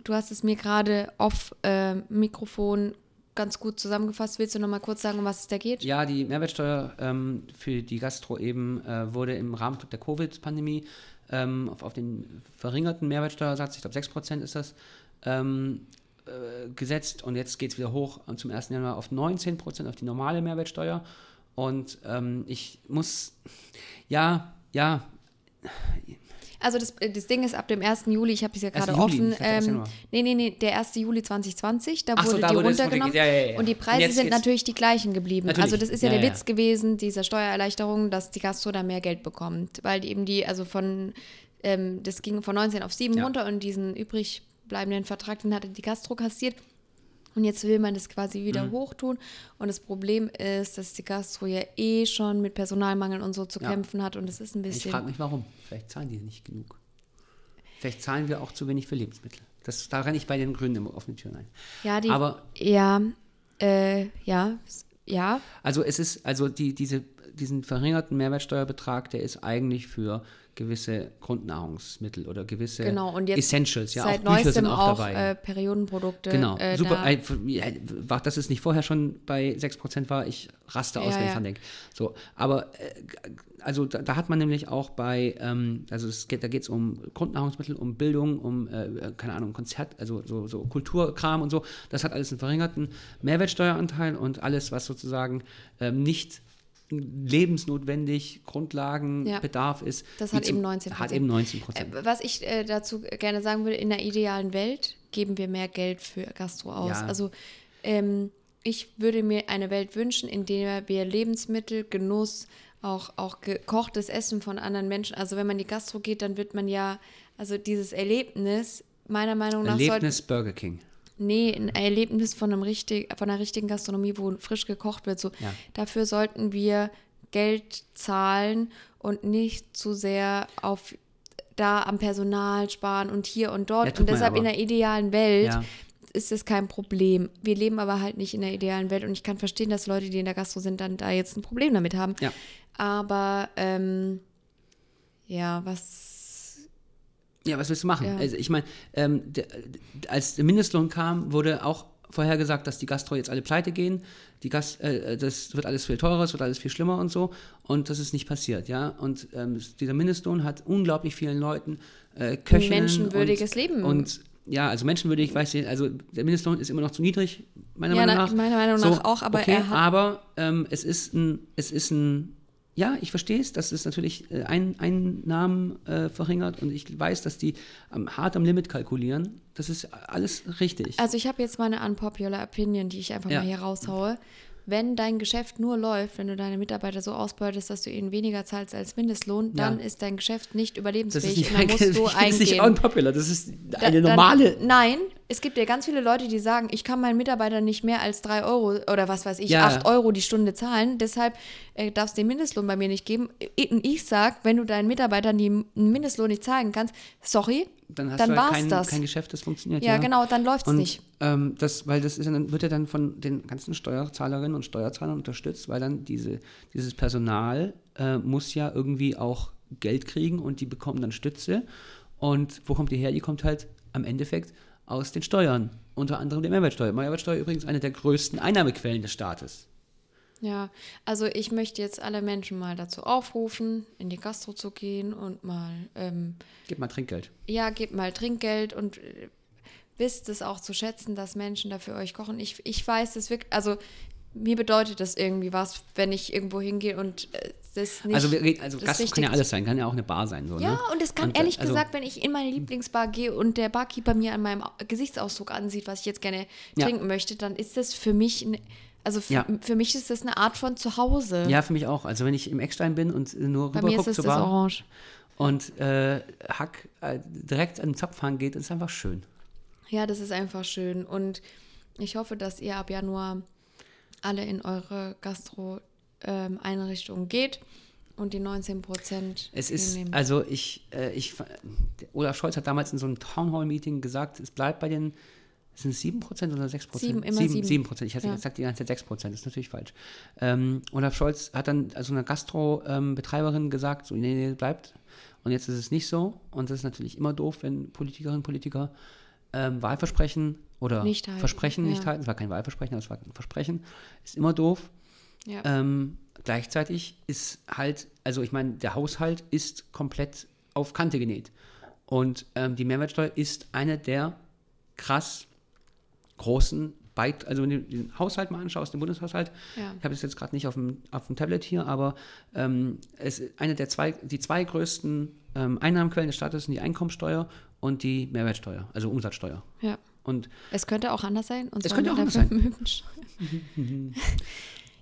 Du hast es mir gerade off äh, Mikrofon ganz gut zusammengefasst. Willst du noch mal kurz sagen, um was es da geht? Ja, die Mehrwertsteuer ähm, für die Gastro eben äh, wurde im Rahmen der Covid-Pandemie ähm, auf, auf den verringerten Mehrwertsteuersatz, ich glaube 6% ist das, ähm, äh, gesetzt und jetzt geht es wieder hoch und zum 1. Januar auf 19%, auf die normale Mehrwertsteuer. Und ähm, ich muss, ja, ja, Also das, äh, das Ding ist, ab dem 1. Juli, ich habe es ja 1. gerade Juli, offen, 1. ähm, nee, nee, nee, der 1. Juli 2020, da Ach so, wurde da die wurde runtergenommen runterge- ja, ja, ja. und die Und Preise jetzt sind natürlich die gleichen geblieben. Natürlich, Also das ist ja, der. Witz gewesen, dieser Steuererleichterung, dass die Gastro da mehr Geld bekommt, weil eben die, also von, ähm, das ging von 19 auf 7 Ja. runter und diesen übrig bleibenden Vertrag, den hatte die Gastro kassiert. Und jetzt will man das quasi Mhm. wieder hochtun. Und das Problem ist, dass die Gastro ja eh schon mit Personalmangel und so zu Ja. kämpfen hat. Und es ist ein ich bisschen. frage mich warum. Vielleicht zahlen die nicht genug. Vielleicht zahlen wir auch zu wenig für Lebensmittel. Das, da renne ich bei den Grünen immer offene Türen ein. Ja, die, Aber ja, äh, ja, ja, Also es ist, also die, diese, diesen verringerten Mehrwertsteuerbetrag, der ist eigentlich für gewisse Grundnahrungsmittel oder gewisse genau. Und jetzt Essentials, ja, seit auch Bücher sind auch, auch, dabei. äh, Periodenprodukte. genau, äh, super. war, dass es nicht vorher schon bei 6% war, ich raste aus, Ja, wenn ich ja. dran denke. So, aber äh, also da, da hat man nämlich auch bei, ähm, also es geht, da geht es um Grundnahrungsmittel, um Bildung, um, äh, keine Ahnung, Konzert, also so, so Kulturkram und so. Das hat alles einen verringerten Mehrwertsteueranteil und alles, was sozusagen ähm, nicht lebensnotwendig Grundlagenbedarf ist. Das hat eben 19%. Hat eben 19 Prozent. Äh, Was ich äh, dazu gerne sagen würde, in der idealen Welt geben wir mehr Geld für Gastro aus. Ja. Also ähm, ich würde mir eine Welt wünschen, in der wir Lebensmittel, Genuss, auch, auch gekochtes Essen von anderen Menschen, also wenn man in die Gastro geht, dann wird man ja, also dieses Erlebnis, meiner Meinung nach, Erlebnis Burger King. Nee, ein Erlebnis von, einem richtig, von einer richtigen Gastronomie, wo frisch gekocht wird. So. Ja. Dafür sollten wir Geld zahlen und nicht zu sehr auf da am Personal sparen und hier und dort. Ja, und deshalb in der idealen Welt Ja. ist es kein Problem. Wir leben aber halt nicht in der idealen Welt und ich kann verstehen, dass Leute, die in der Gastro sind, dann da jetzt ein Problem damit haben. Ja. Aber ähm, ja, was Ja, was willst du machen? Ja. Also ich meine, ähm, als der Mindestlohn kam, wurde auch vorhergesagt, dass die Gastro jetzt alle pleite gehen. Die Gast, äh, das wird alles viel teurer, es wird alles viel schlimmer und so. Und das ist nicht passiert, ja. Und ähm, dieser Mindestlohn hat unglaublich vielen Leuten äh, Köchinnen menschenwürdiges und, Leben. Und ja, also menschenwürdig, weiß ich, also der Mindestlohn ist immer noch zu niedrig, meiner Ja, Meinung na- nach. meiner Meinung nach auch, aber okay, er hat- aber ähm, es ist ein, es ist ein, ja, ich verstehe es, dass es natürlich äh, ein, Einnahmen äh, verringert und ich weiß, dass die ähm, hart am Limit kalkulieren. Das ist alles richtig. Also ich habe jetzt mal eine unpopular Opinion, die ich einfach Ja. mal hier raushaue. Wenn dein Geschäft nur läuft, wenn du deine Mitarbeiter so ausbeutest, dass du ihnen weniger zahlst als Mindestlohn, dann Ja. ist dein Geschäft nicht das überlebensfähig ist nicht, und dann musst du es eingehen. nicht unpopular, das ist Da- eine dann- normale. Nein, es gibt ja ganz viele Leute, die sagen, ich kann meinen Mitarbeitern nicht mehr als drei Euro oder was weiß ich, Ja. acht Euro die Stunde zahlen. Deshalb äh, darfst du den Mindestlohn bei mir nicht geben. Und ich sag, wenn du deinen Mitarbeitern den Mindestlohn nicht zahlen kannst, sorry, dann hast dann du halt kein, das. kein Geschäft, das funktioniert. ja, genau, dann läuft's Und nicht. ähm, das, weil das ist, ja dann, wird ja dann von den ganzen Steuerzahlerinnen und Steuerzahlern unterstützt, weil dann diese, dieses Personal äh, muss ja irgendwie auch Geld kriegen und die bekommen dann Stütze. Und wo kommt die her? Die kommt halt am Endeffekt aus den Steuern, unter anderem der Mehrwertsteuer. Mehrwertsteuer übrigens eine der größten Einnahmequellen des Staates. Ja, also ich möchte jetzt alle Menschen mal dazu aufrufen, in die Gastro zu gehen und mal, ähm, Gib mal Trinkgeld. ja, gebt mal Trinkgeld und äh, wisst es auch zu schätzen, dass Menschen dafür euch kochen. Ich, ich weiß das wirklich, also mir bedeutet das irgendwie was, wenn ich irgendwo hingehe und äh, das nicht. also wir also das Gastro kann ja alles sein, kann ja auch eine Bar sein. So, ja, ne? und es kann Und, äh, ehrlich also- gesagt, wenn ich in meine Lieblingsbar gehe und der Barkeeper mir an meinem Au- Gesichtsausdruck ansieht, was ich jetzt gerne Ja. trinken möchte, dann ist das für mich, ein, also für, Ja. für mich ist das eine Art von Zuhause. Ja, für mich auch. Also wenn ich im Eckstein bin und nur Bei mir ist rüber gucke zur das Bar Orange. und äh, Hack äh, direkt an den Zapfhahn geht, ist einfach schön. Ja, das ist einfach schön. Und ich hoffe, dass ihr ab Januar alle in eure Gastro-Einrichtung geht und die 19 Prozent Es ist, also ich, äh, ich, Olaf Scholz hat damals in so einem Townhall-Meeting gesagt, es bleibt bei den, sind es 7% oder 6%? Sieben, immer sieben. 7%. Ich hatte Ja. gesagt die ganze Zeit 6%, das ist natürlich falsch. Ähm, Olaf Scholz hat dann also einer Gastro-Betreiberin gesagt, so, nee, nee, bleibt. Und jetzt ist es nicht so. Und das ist natürlich immer doof, wenn Politikerinnen und Politiker ähm, Wahlversprechen oder Nicht Versprechen nicht ja. halten. Es war kein Wahlversprechen, aber es war ein Versprechen. Ist immer doof. Ja. Ähm, gleichzeitig ist halt, also ich meine, der Haushalt ist komplett auf Kante genäht. Und ähm, die Mehrwertsteuer ist eine der krass großen Beit also wenn du den Haushalt mal anschaust, den Bundeshaushalt, Ja. ich habe es jetzt gerade nicht auf dem, auf dem Tablet hier, aber ähm, es ist eine der zwei, die zwei größten ähm, Einnahmenquellen des Staates sind die Einkommensteuer und die Mehrwertsteuer, also Umsatzsteuer. ja. Und Es könnte auch anders sein. Und Es könnte auch der anders sein.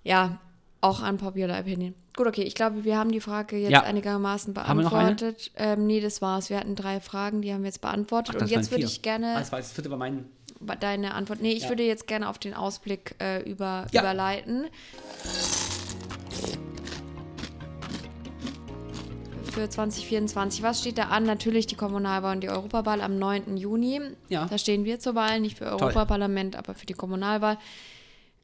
Ja, auch unpopular opinion. Gut, okay, ich glaube, wir haben die Frage jetzt Ja. einigermaßen Haben wir noch eine? beantwortet. Ähm, nee, das war's. Wir hatten drei Fragen, die haben wir jetzt beantwortet. Ach, und jetzt würde ich gerne Ah, das war das vierte war mein. deine Antwort. Nee, ich Ja. würde jetzt gerne auf den Ausblick äh, über, Ja. überleiten. Für 2024. Was steht da an? Natürlich die Kommunalwahl und die Europawahl am 9. Juni. Ja. Da stehen wir zur Wahl, nicht für Europaparlament, aber für die Kommunalwahl.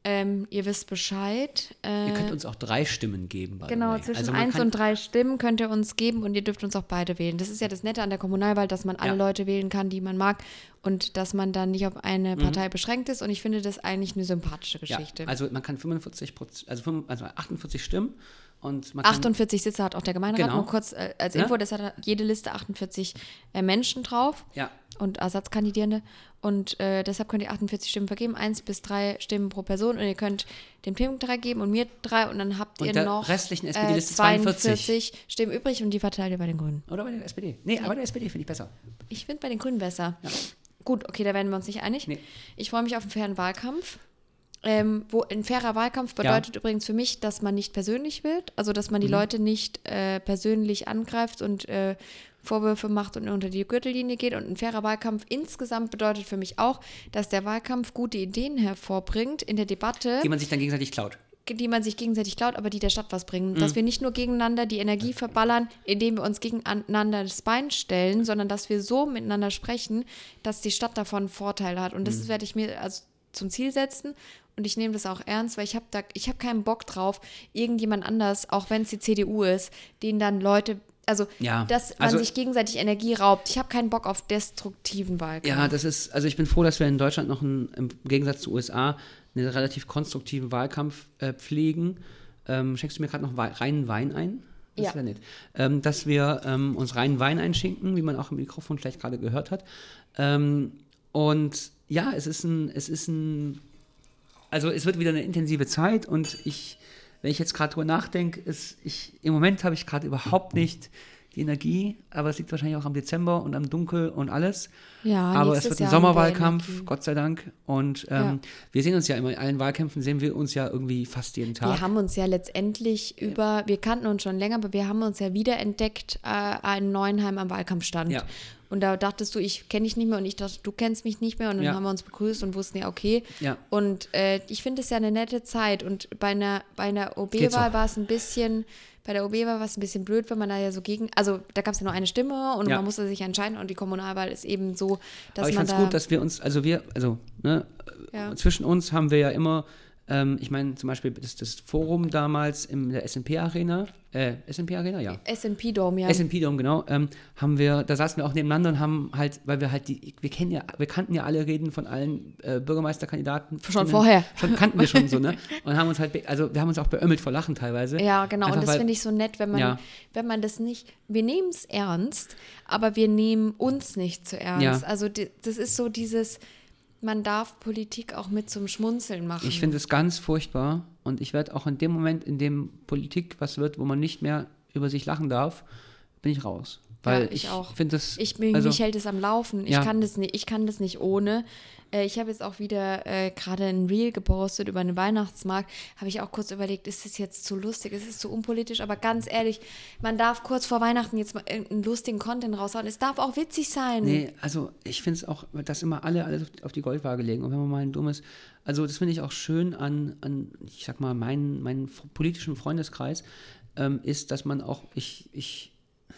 Ähm, ihr wisst Bescheid. Äh, Ihr könnt uns auch drei Stimmen geben. Genau, zwischen Also man 1 kann- und 3 Stimmen könnt ihr uns geben und ihr dürft uns auch beide wählen. Das ist ja das Nette an der Kommunalwahl, dass man alle Ja. Leute wählen kann, die man mag und dass man dann nicht auf eine Partei beschränkt ist. Und ich finde das eigentlich eine sympathische Mhm. Ja, Geschichte. also man kann 45 Prozent, also, 45 also 48 Stimmen und man kann 48 Sitze hat auch der Gemeinderat. Genau. Nur kurz äh, als Ja. Info, das hat jede Liste 48 äh, Menschen drauf ja, und Ersatzkandidierende. Und äh, deshalb könnt ihr 48 Stimmen vergeben, eins bis drei Stimmen pro Person. Und ihr könnt dem Tim drei geben und mir drei. Und dann habt Und ihr der noch restlichen äh, SPD-Liste 42 Stimmen übrig und die verteilt ihr bei den Grünen. oder bei der SPD. Nee, aber der SPD finde ich besser. Ich finde bei den Grünen besser. Gut, okay, da werden wir uns nicht einig. Nee. Ich freue mich auf einen fairen Wahlkampf. Ähm, wo ein fairer Wahlkampf bedeutet übrigens für mich, dass man nicht persönlich wird, also dass man die Mhm. Leute nicht äh, persönlich angreift und äh, Vorwürfe macht und unter die Gürtellinie geht. Und ein fairer Wahlkampf insgesamt bedeutet für mich auch, dass der Wahlkampf gute Ideen hervorbringt in der Debatte Die man sich dann gegenseitig klaut. die man sich gegenseitig klaut, aber die der Stadt was bringen. Dass wir nicht nur gegeneinander die Energie verballern, indem wir uns gegeneinander das Bein stellen, sondern dass wir so miteinander sprechen, dass die Stadt davon einen Vorteil hat. Und das werde ich mir also zum Ziel setzen. Und ich nehme das auch ernst, weil ich habe da, ich habe keinen Bock drauf, irgendjemand anders, auch wenn es die CDU ist, den dann Leute, also Ja, dass man also- sich gegenseitig Energie raubt. Ich habe keinen Bock auf destruktiven Wahlkampf. Ja, das ist, also ich bin froh, dass wir in Deutschland noch einen, im Gegensatz zu USA einen relativ konstruktiven Wahlkampf äh, pflegen. Ähm, schenkst du mir gerade noch Wei- reinen Wein ein? Das Ja. nett. Ähm, dass wir ähm, uns reinen Wein einschinken, wie man auch im Mikrofon vielleicht gerade gehört hat. Ähm, und ja, es ist ein, es ist ein, also es wird wieder eine intensive Zeit und ich, wenn ich jetzt gerade drüber nachdenke, ist ich, im Moment habe ich gerade überhaupt nicht die Energie, aber es liegt wahrscheinlich auch am Dezember und am Dunkel und alles. Ja, aber es wird ein Jahr Sommerwahlkampf. Gott sei Dank. Und ähm, Ja. wir sehen uns ja immer, in allen Wahlkämpfen sehen wir uns ja irgendwie fast jeden Tag. Wir haben uns ja letztendlich über, wir kannten uns schon länger, aber wir haben uns ja wiederentdeckt äh, in Neuenheim am Wahlkampfstand. Ja. Und da dachtest du, ich kenne dich nicht mehr und ich dachte, du kennst mich nicht mehr. Und dann Ja. haben wir uns begrüßt und wussten ja, okay. Ja. Und äh, ich finde es ja eine nette Zeit. Und bei einer, bei einer. OB-Wahl war es ein bisschen, bei der OB-Wahl war es ein bisschen blöd, wenn man da ja so gegen, also da gab es ja nur eine Stimme und Ja. man musste sich entscheiden und die Kommunalwahl ist eben so, dass aber ich man fand es da. gut, dass wir uns, also wir, also ne, zwischen uns haben wir ja immer, ähm, ich meine zum Beispiel das, das Forum damals in der S&P Arena, äh, S&P Arena, ja. S&P Dome, ja. S&P Dome, genau, ähm, haben wir, da saßen wir auch nebeneinander und haben halt, weil wir halt die, wir kennen ja, wir kannten ja alle Reden von allen äh, Bürgermeisterkandidaten. Schon vorher. Schon kannten wir schon so, ne? Und haben uns halt, also wir haben uns auch beömmelt vor Lachen teilweise. Ja, genau. Einfach und das finde ich so nett, wenn man, Ja. wenn man das nicht, wir nehmen es ernst, aber wir nehmen uns nicht zu ernst. Ja. Also die, das ist so dieses, man darf Politik auch mit zum Schmunzeln machen. Ich finde es ganz furchtbar und ich werde auch in dem Moment, in dem Politik was wird, wo man nicht mehr über sich lachen darf, bin ich raus. Weil Ja, ich ich, auch. finde das. Ich bin, also, mich hält es am Laufen. Ich Ja. kann das nicht, ich kann das nicht ohne. Äh, ich habe jetzt auch wieder äh, gerade ein Reel gepostet über einen Weihnachtsmarkt. Habe ich auch kurz überlegt, ist das jetzt zu lustig, ist es zu unpolitisch? Aber ganz ehrlich, man darf kurz vor Weihnachten jetzt mal irgendeinen lustigen Content raushauen. Es darf auch witzig sein. Nee, also ich finde es auch, dass immer alle alles auf, die Goldwaage legen. Und wenn man mal ein dummes, also das finde ich auch schön an, an, ich sag mal, meinen, meinen politischen Freundeskreis, ähm, ist, dass man auch, ich, ich,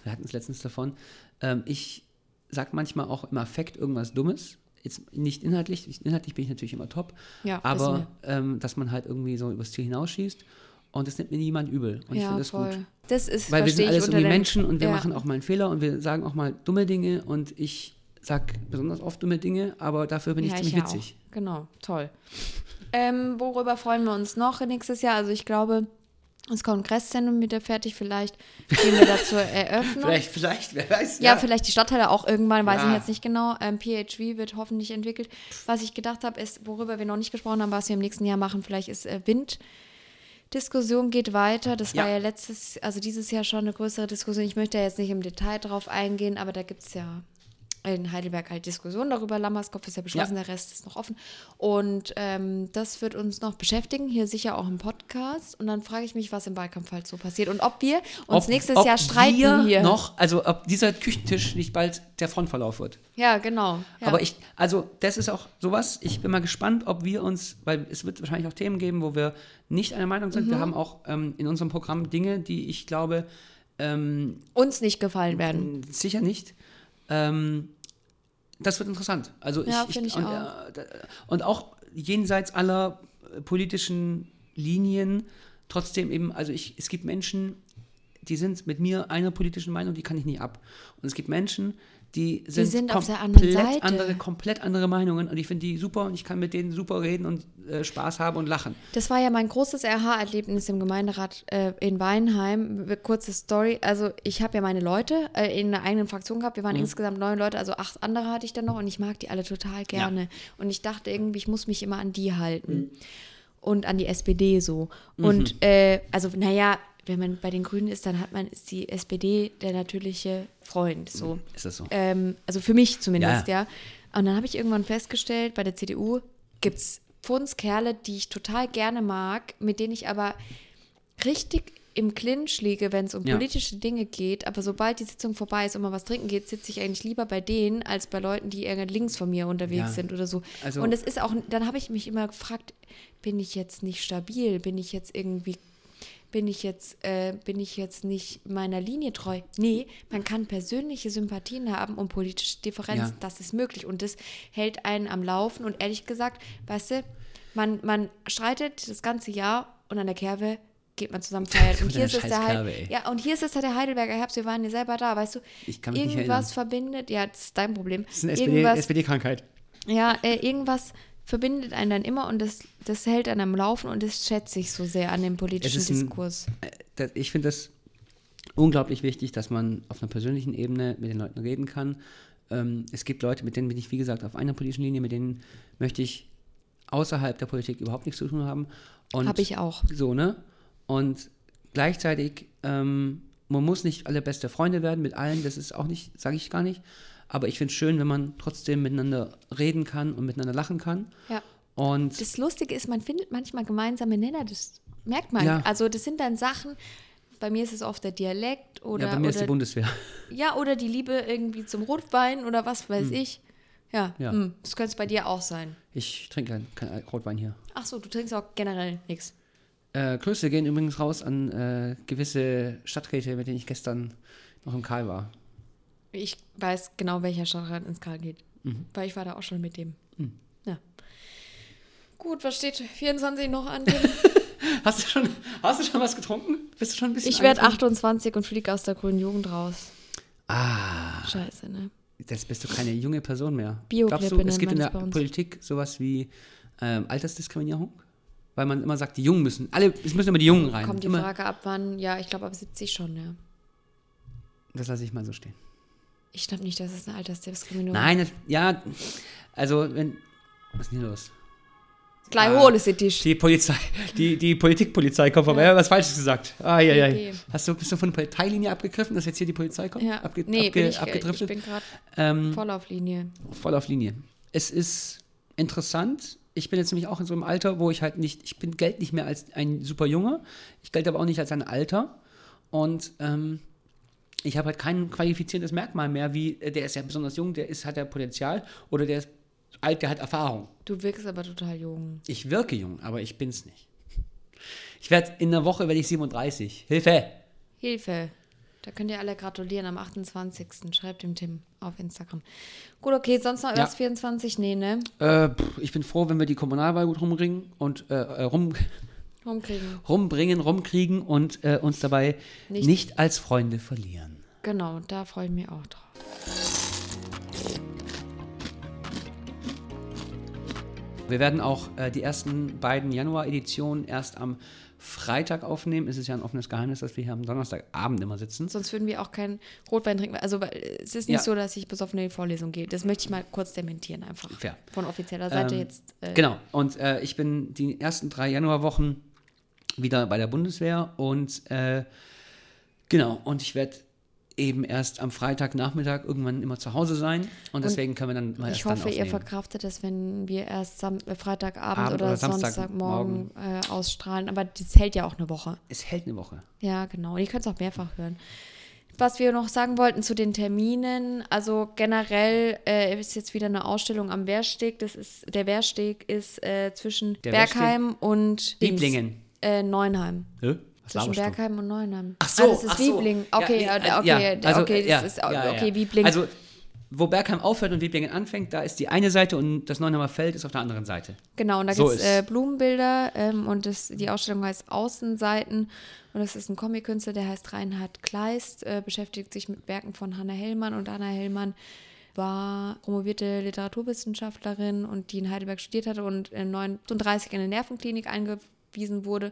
wir hatten es letztens davon, ähm, ich sag manchmal auch im Affekt irgendwas Dummes. Jetzt nicht inhaltlich, ich- inhaltlich bin ich natürlich immer top, Ja, aber ähm, dass man halt irgendwie so übers Ziel hinausschießt und das nimmt mir niemand übel. Und ich ja, finde das voll. gut. Das ist, Weil wir sind ich alles irgendwie Menschen und wir ja. machen auch mal einen Fehler und wir sagen auch mal dumme Dinge und ich sag besonders oft dumme Dinge, aber dafür bin ich Ja, ziemlich ja witzig. Auch. Genau, toll. ähm, worüber freuen wir uns noch nächstes Jahr? Also ich glaube, das Kongresszentrum wieder fertig. Vielleicht gehen wir da zur Eröffnung. Vielleicht, vielleicht, wer weiß. Ja, vielleicht die Stadtteile auch irgendwann, weiß Ja. ich jetzt nicht genau. Ähm, PHV wird hoffentlich entwickelt. Was ich gedacht habe, ist, worüber wir noch nicht gesprochen haben, was wir im nächsten Jahr machen, vielleicht ist äh, Wind. Diskussion geht weiter. Das war Ja. ja letztes, also dieses Jahr schon eine größere Diskussion. Ich möchte jetzt nicht im Detail drauf eingehen, aber da gibt es ja in Heidelberg halt Diskussionen darüber. Lammerskopf ist ja beschlossen, Ja. der Rest ist noch offen. Und ähm, das wird uns noch beschäftigen, hier sicher auch im Podcast. Und dann frage ich mich, was im Wahlkampf halt so passiert und ob wir uns Ob- nächstes ob Jahr streiten hier. noch, also ob dieser Küchentisch nicht bald der Frontverlauf wird. Ja, genau. Ja. Aber ich, also das ist auch sowas, ich bin mal gespannt, ob wir uns, weil es wird wahrscheinlich auch Themen geben, wo wir nicht einer Meinung sind. Mhm. Wir haben auch ähm, in unserem Programm Dinge, die ich glaube, ähm, uns nicht gefallen werden. Sicher nicht. Ähm, das wird interessant. Also Ja, ich, ich und, auch. äh, und auch jenseits aller äh, politischen Linien trotzdem eben, also ich, es gibt Menschen, die sind mit mir einer politischen Meinung, die kann ich nicht ab. Und es gibt Menschen, die sind, sind auf der anderen komplett andere, komplett andere Meinungen und ich finde die super und ich kann mit denen super reden und äh, Spaß haben und lachen. Das war ja mein großes RH-Erlebnis im Gemeinderat äh, in Weinheim. Kurze Story. Also ich habe ja meine Leute äh, in einer eigenen Fraktion gehabt. Wir waren insgesamt neun Leute, also acht andere hatte ich dann noch und ich mag die alle total gerne. Und ich dachte irgendwie, ich muss mich immer an die halten. Und an die SPD so. Und äh, also, naja, wenn man bei den Grünen ist, dann hat man, ist die SPD der natürliche Freund. So. Ist das so? Ähm, also für mich zumindest, Ja. ja. Und dann habe ich irgendwann festgestellt, bei der CDU gibt es Kerle, die ich total gerne mag, mit denen ich aber richtig im Clinch liege, wenn es um Ja. politische Dinge geht, aber sobald die Sitzung vorbei ist und mal was trinken geht, sitze ich eigentlich lieber bei denen als bei Leuten, die irgendwie links von mir unterwegs Ja. sind oder so. Also- und es ist auch, dann habe ich mich immer gefragt, bin ich jetzt nicht stabil? Bin ich jetzt irgendwie, bin ich jetzt, äh, bin ich jetzt nicht meiner Linie treu? Nee, man kann persönliche Sympathien haben und politische Differenzen, Ja. das ist möglich und das hält einen am Laufen und ehrlich gesagt, weißt du, man, man streitet das ganze Jahr und an der Kerbe geht man zusammen feiern. Und hier ist es der Kerbe, Heil ja, und hier ist es der Heidelberger Herbst, wir waren ja selber da, weißt du? Ich kann mich nicht irgendwas erinnern. verbindet, ja, das ist dein Problem. Das ist eine SPD SPD-Krankheit. ja, äh, irgendwas verbindet einen dann immer und das, das hält einen am Laufen und das schätze ich so sehr an dem politischen ist ein- Diskurs. Äh, das- ich finde das unglaublich wichtig, dass man auf einer persönlichen Ebene mit den Leuten reden kann. Ähm, es gibt Leute, mit denen bin ich, wie gesagt, auf einer politischen Linie, mit denen möchte ich außerhalb der Politik überhaupt nichts zu tun haben. Habe ich auch. So, ne? Und gleichzeitig, ähm, man muss nicht alle beste Freunde werden mit allen, das ist auch nicht, sage ich gar nicht. Aber ich finde es schön, wenn man trotzdem miteinander reden kann und miteinander lachen kann. Ja. Und Das Lustige ist, man findet manchmal gemeinsame Nenner, das merkt man. Ja. Also das sind dann Sachen, bei mir ist es oft der Dialekt oder, ja, bei mir ist die oder, Bundeswehr. ja, oder die Liebe irgendwie zum Rotwein oder was weiß ich. Ja, Hm. Ja. hm, das könnte es bei dir auch sein. Ich trinke keinen kein Rotwein hier. Ach so, du trinkst auch generell nichts. Äh, Grüße gehen übrigens raus an äh, gewisse Stadträte, mit denen ich gestern noch im Karl war. Ich weiß genau, welcher Stadtrat ins Karl geht. Mhm. Weil ich war da auch schon mit dem. Gut, was steht 24 noch an? Hast du schon, hast du schon was getrunken? Bist du schon ein bisschen ich werde angetrunken? 28 und fliege aus der grünen Jugend raus. Ah, Scheiße, ne? jetzt bist du keine junge Person mehr. Bioklippe Glaubst du, es gibt in der. Politik sowas wie ähm, Altersdiskriminierung? Weil man immer sagt, die Jungen müssen, alle, es müssen immer die Jungen rein. Kommt die immer, Frage ab, wann? Ja, ich glaube ab 70 schon, ja. Das lasse ich mal so stehen. Ich glaube nicht, dass es eine Altersdiskriminierung Nein, das, ja, also wenn, was ist denn hier los? Gleich Ah. hole sie dich. Die Polizei, die, die Politikpolizei kommt vorbei. Ja. was Falsches gesagt. Ah, ja, ja. Okay. Hast du, bist du von der Parteilinie abgegriffen, dass jetzt hier die Polizei kommt? Ja, Abge, nee, abge, bin ich, ich abgedriftet? bin gerade ähm, voll auf Linie. voll auf Linie. Es ist interessant. Ich bin jetzt nämlich auch in so einem Alter, wo ich halt nicht, ich bin Geld nicht mehr als ein super Junge. Ich gelte aber auch nicht als ein Alter. Und ähm, ich habe halt kein qualifizierendes Merkmal mehr, wie äh, der ist ja besonders jung, der ist, hat ja Potenzial oder der ist alt, der hat Erfahrung. Du wirkst aber total jung. Ich wirke jung, aber ich bin's nicht. Ich werde in einer Woche werde ich 37. Hilfe! Hilfe. Da könnt ihr alle gratulieren am 28. Schreibt dem Tim auf Instagram. Gut, okay, sonst noch Ja. erst 24? Nee, ne? Äh, ich bin froh, wenn wir die Kommunalwahl gut rumringen und äh, äh, rum, Rumkriegen. rumbringen, rumkriegen und äh, uns dabei Nicht- nicht. als Freunde verlieren. Genau, da freue ich mich auch drauf. Wir werden auch äh, die ersten beiden Januar-Editionen erst am Freitag aufnehmen. Es ist ja ein offenes Geheimnis, dass wir hier am Donnerstagabend immer sitzen. Sonst würden wir auch keinen Rotwein trinken. Also es ist nicht Ja. so, dass ich besoffen in die Vorlesung gehe. Das möchte ich mal kurz dementieren einfach. Fair. Von offizieller Seite Ähm, jetzt. Äh, Genau. Und äh, ich bin die ersten drei Januarwochen wieder bei der Bundeswehr und äh, genau. Und ich werde eben erst am Freitagnachmittag irgendwann immer zu Hause sein und deswegen können wir dann mal Ich hoffe, ihr verkraftet es, wenn wir erst Sam äh, Freitagabend Abend oder, oder Samstagmorgen äh, ausstrahlen. Aber das hält ja auch eine Woche. Es hält eine Woche. Ja, genau. Und ihr könnt es auch mehrfach hören. Was wir noch sagen wollten zu den Terminen, also generell äh, ist jetzt wieder eine Ausstellung am Wehrsteg. Das ist, der Wehrsteg ist äh, zwischen Der Bergheim und Dings, Lieblingen. Äh, Neunheim. Hä? Zwischen? Bergheim und Neunheim. Ach so, ah, das ist ach so. Wiebling. Ja, Okay, ja, äh, okay, ja, also, okay, das ja, ist ja, ja. okay, Wiebling. Also, wo Bergheim aufhört und Wieblingen anfängt, da ist die eine Seite und das Neunheimer Feld ist auf der anderen Seite. Genau, und da So gibt es ist- äh, Blumenbilder ähm, und das, die Ausstellung heißt Außenseiten und das ist ein Comic-Künstler, der heißt Reinhard Kleist, äh, beschäftigt sich mit Werken von Hannah Hellmann und Hannah Hellmann war promovierte Literaturwissenschaftlerin und die in Heidelberg studiert hatte und in 39 in eine Nervenklinik eingewiesen wurde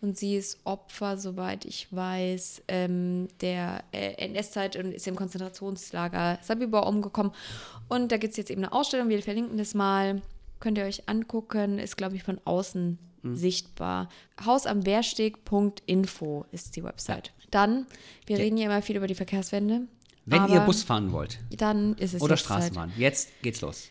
und sie ist Opfer, soweit ich weiß, ähm, der äh, NS-Zeit und ist im Konzentrationslager Sabibor umgekommen. Und da gibt es jetzt eben eine Ausstellung, wir verlinken das mal. Könnt ihr euch angucken, ist, glaube ich, von außen Mhm. sichtbar. Haus am Wehrsteg.info ist die Website. Dann, wir Ja. reden ja immer viel über die Verkehrswende. Wenn ihr Bus fahren wollt Dann ist es oder Straßenbahn, jetzt geht's los.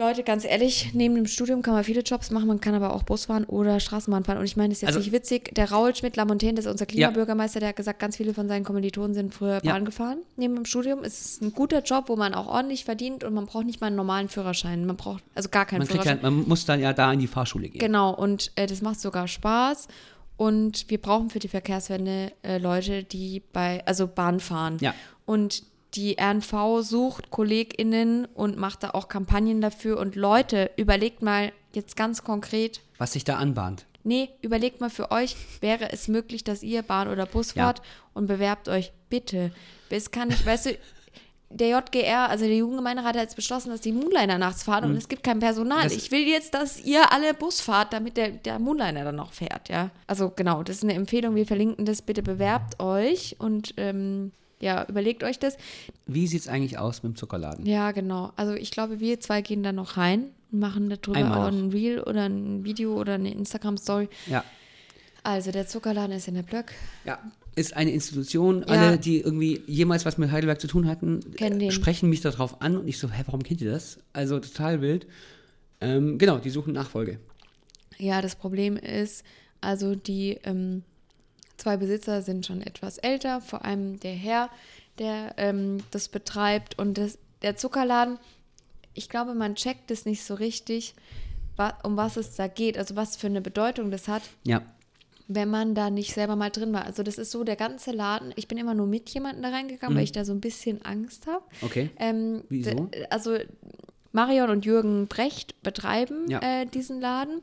Leute, ganz ehrlich, neben dem Studium kann man viele Jobs machen, man kann aber auch Bus fahren oder Straßenbahn fahren. Und ich meine, das ist jetzt Also- nicht witzig. Der Raul Schmidt-Lamontaine, das ist unser Klimabürgermeister, der hat gesagt, ganz viele von seinen Kommilitonen sind früher Ja. Bahn gefahren neben dem Studium. Es ist ein guter Job, wo man auch ordentlich verdient und man braucht nicht mal einen normalen Führerschein. Man braucht also gar keinen Man, kriegt ja, Führerschein. man muss dann ja da in die Fahrschule gehen. Genau, und äh, das macht sogar Spaß. Und wir brauchen für die Verkehrswende äh, Leute, die bei, also Bahn fahren. Ja. Und die RNV sucht KollegInnen und macht da auch Kampagnen dafür. Und Leute, überlegt mal jetzt ganz konkret, Was sich da anbahnt. nee, überlegt mal für euch, wäre es möglich, dass ihr Bahn oder Bus Ja. fahrt und bewerbt euch bitte. Es kann nicht, weißt du, der JGR, also der Jugendgemeinderat, hat jetzt beschlossen, dass die Moonliner nachts fahren und es gibt kein Personal. Mhm. Das- ich will jetzt, dass ihr alle Bus fahrt, damit der, der Moonliner dann noch fährt, ja. Also genau, das ist eine Empfehlung, wir verlinken das, bitte bewerbt euch und ähm, ja, überlegt euch das. Wie sieht es eigentlich aus mit dem Zuckerladen? Ja, genau. Also ich glaube, wir zwei gehen da noch rein und machen darüber auch ein Reel oder ein Video oder eine Instagram-Story. Ja. Also der Zuckerladen ist in der Blöck. Ja. Ist eine Institution, Ja. alle, die irgendwie jemals was mit Heidelberg zu tun hatten, sprechen mich darauf an und ich so, hä, warum kennt ihr das? Also total wild. Ähm, genau, die suchen Nachfolge. Ja, das Problem ist, also die ähm, zwei Besitzer sind schon etwas älter, vor allem der Herr, der ähm, das betreibt und das, der Zuckerladen, ich glaube, man checkt es nicht so richtig, um was es da geht, also was für eine Bedeutung das hat, Ja. wenn man da nicht selber mal drin war. Also das ist so, der ganze Laden, ich bin immer nur mit jemandem da reingegangen, weil ich da so ein bisschen Angst habe. Okay. Ähm, Wieso? Also Marion und Jürgen Brecht betreiben Ja. äh, diesen Laden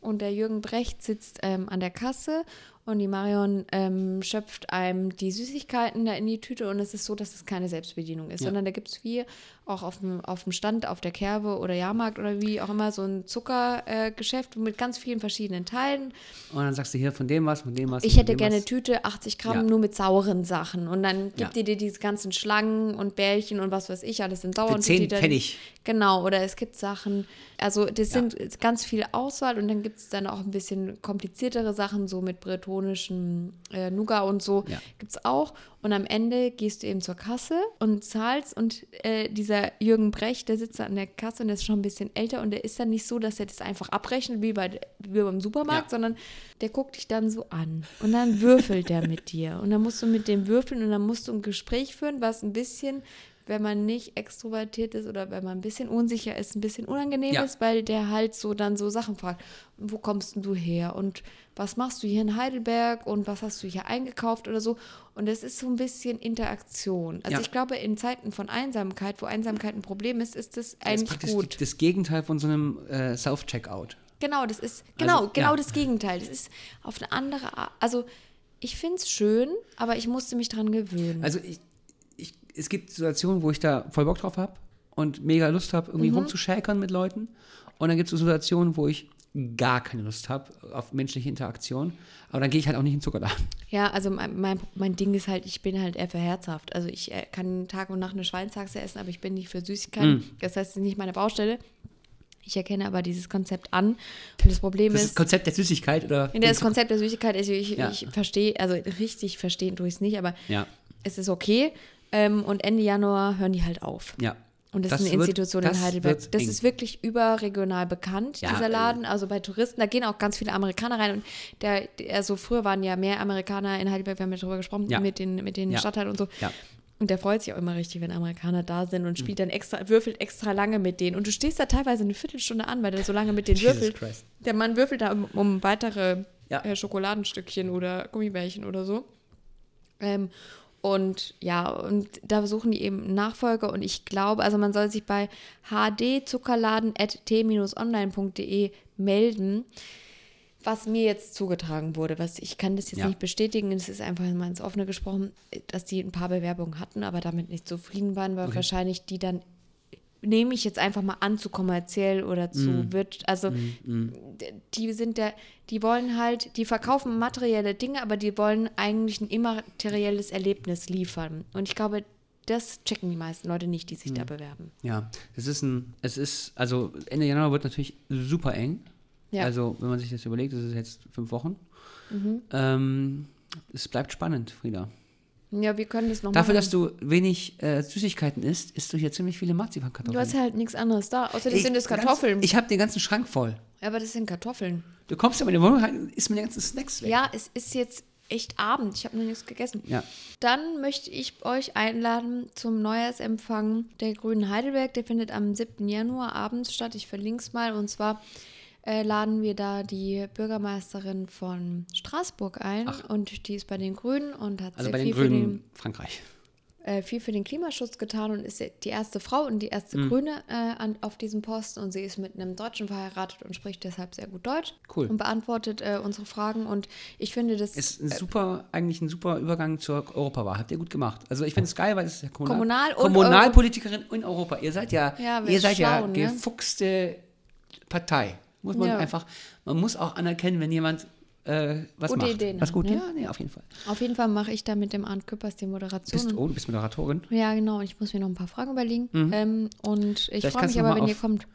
und der Jürgen Brecht sitzt ähm, an der Kasse und die Marion ähm, schöpft einem die Süßigkeiten da in die Tüte und es ist so, dass es keine Selbstbedienung ist, Ja. sondern da gibt es wie auch auf dem, auf dem Stand, auf der Kerbe oder Jahrmarkt oder wie auch immer so ein Zuckergeschäft äh, mit ganz vielen verschiedenen Teilen. Und dann sagst du hier von dem was, von dem was. Ich hätte gerne was. Tüte, 80 Gramm, Ja. nur mit sauren Sachen. Und dann gibt Ja. ihr dir diese ganzen Schlangen und Bällchen und was weiß ich, alles in sauer. Für und 10 die dann- Pfennig. Genau, oder es gibt Sachen, also das Ja. sind ganz viel Auswahl und dann gibt es dann auch ein bisschen kompliziertere Sachen, so mit bretonischem äh, Nougat und so Ja. gibt es auch. Und am Ende gehst du eben zur Kasse und zahlst und äh, dieser Jürgen Brecht, der sitzt da an der Kasse und der ist schon ein bisschen älter und der ist dann nicht so, dass er das einfach abrechnet wie, bei, wie beim Supermarkt, Ja. sondern der guckt dich dann so an und dann würfelt der mit dir und dann musst du mit dem würfeln und dann musst du ein Gespräch führen, was ein bisschen wenn man nicht extrovertiert ist oder wenn man ein bisschen unsicher ist, ein bisschen unangenehm Ja. ist, weil der halt so dann so Sachen fragt. Wo kommst denn du her? Und was machst du hier in Heidelberg? Und was hast du hier eingekauft oder so? Und es ist so ein bisschen Interaktion. Also Ja. ich glaube, in Zeiten von Einsamkeit, wo Einsamkeit ein Problem ist, ist das Das ist eigentlich gut. das Gegenteil von so einem äh, Self-Checkout. Genau, das ist genau, Also, genau ja. das Gegenteil. Das ist auf eine andere Art. Also ich finde es schön, aber ich musste mich dran gewöhnen. Also ich, es gibt Situationen, wo ich da voll Bock drauf habe und mega Lust habe, irgendwie Mhm. rumzuschäkern mit Leuten. Und dann gibt es so Situationen, wo ich gar keine Lust habe auf menschliche Interaktion. Aber dann gehe ich halt auch nicht in den Zuckerladen. Ja, also mein, mein, mein Ding ist halt, ich bin halt eher für herzhaft. Also ich äh, kann Tag und Nacht eine Schweinshaxe essen, aber ich bin nicht für Süßigkeiten. Mm. Das heißt, es ist nicht meine Baustelle. Ich erkenne aber dieses Konzept an. Und das Problem Das ist, ist das Konzept der Süßigkeit oder? in das Konzept der Süßigkeit, also ich, Ja. ich verstehe, also richtig verstehen tue ich es nicht, aber Ja, es ist okay. Ähm, und Ende Januar hören die halt auf. ja. Und das, Das ist eine wird- Institution in Heidelberg. Das eng. ist wirklich überregional bekannt, Ja, dieser äh, Laden. Also bei Touristen, da gehen auch ganz viele Amerikaner rein. Und der, also früher waren ja mehr Amerikaner in Heidelberg, wir haben ja darüber gesprochen, Ja. mit den, mit den Ja. Stadtteilen und so. Ja. Und der freut sich auch immer richtig, wenn Amerikaner da sind und Mhm. spielt dann extra, würfelt extra lange mit denen. Und du stehst da teilweise eine Viertelstunde an, weil der so lange mit denen würfelt. Der Mann würfelt da um, um weitere Ja. äh, Schokoladenstückchen oder Gummibärchen oder so. Ähm, und ja, und da suchen die eben Nachfolger und ich glaube, also man soll sich bei hdzuckerladen.t-online.de melden, was mir jetzt zugetragen wurde. Was ich kann das jetzt Ja. nicht bestätigen, es ist einfach mal ins Offene gesprochen, dass die ein paar Bewerbungen hatten, aber damit nicht zufrieden waren, weil Okay. wahrscheinlich die dann nehme ich jetzt einfach mal an zu kommerziell oder zu Mm. wird also d- die sind der die wollen halt die verkaufen materielle Dinge aber die wollen eigentlich ein immaterielles Erlebnis liefern und ich glaube das checken die meisten Leute nicht die sich Mm. da bewerben Ja, es ist ein, es ist, also Ende Januar wird natürlich super eng. Ja. Mhm. Also, wenn man sich das überlegt, das ist jetzt fünf Wochen. Ähm, es bleibt spannend, Frieda. Ja, wir können das noch Dafür, machen. dass du wenig äh, Süßigkeiten isst, isst du hier ziemlich viele Marzipankartoffeln. Du hast halt nichts anderes da. Außerdem sind es ganz- Kartoffeln. ich habe den ganzen Schrank voll. aber das sind Kartoffeln. Du kommst in meine Wohnung rein und isst mir die ganzen Snacks weg. Ja, es ist jetzt echt Abend. Ich habe noch nichts gegessen. Ja. Dann möchte ich euch einladen zum Neujahrsempfang der Grünen Heidelberg. Der findet am 7. Januar abends statt. Ich verlinke es mal. Und zwar äh, laden wir da die Bürgermeisterin von Straßburg ein. Und die ist bei den Grünen und hat Also sehr bei den viel für den Grünen Frankreich. äh, viel für den Klimaschutz getan und ist die erste Frau und die erste Mhm. Grüne äh, an, auf diesem Posten. Und sie ist mit einem Deutschen verheiratet und spricht deshalb sehr gut Deutsch. Cool. Und beantwortet äh, unsere Fragen. Und ich finde das Ist ein super, eigentlich ein super Übergang zur Europawahl. Habt ihr gut gemacht. Also ich finde es geil, weil es ist ja Kommunal Kommunal- Kommunalpolitikerin in Europa. Ihr seid ja, Ja, ihr seid ja schlau, ne? gefuchste Partei. Muss man Ja. einfach, man muss auch anerkennen, wenn jemand äh, was Gute macht. Ideen was gut, ne? ja, nee, auf jeden Fall. Auf jeden Fall mache ich da mit dem Arndt Küppers die Moderation. Bist, oh, du bist Moderatorin. Ja, genau. Ich muss mir noch ein paar Fragen überlegen. Ähm, und ich Mhm. Freue mich aber, wenn ihr auf- kommt.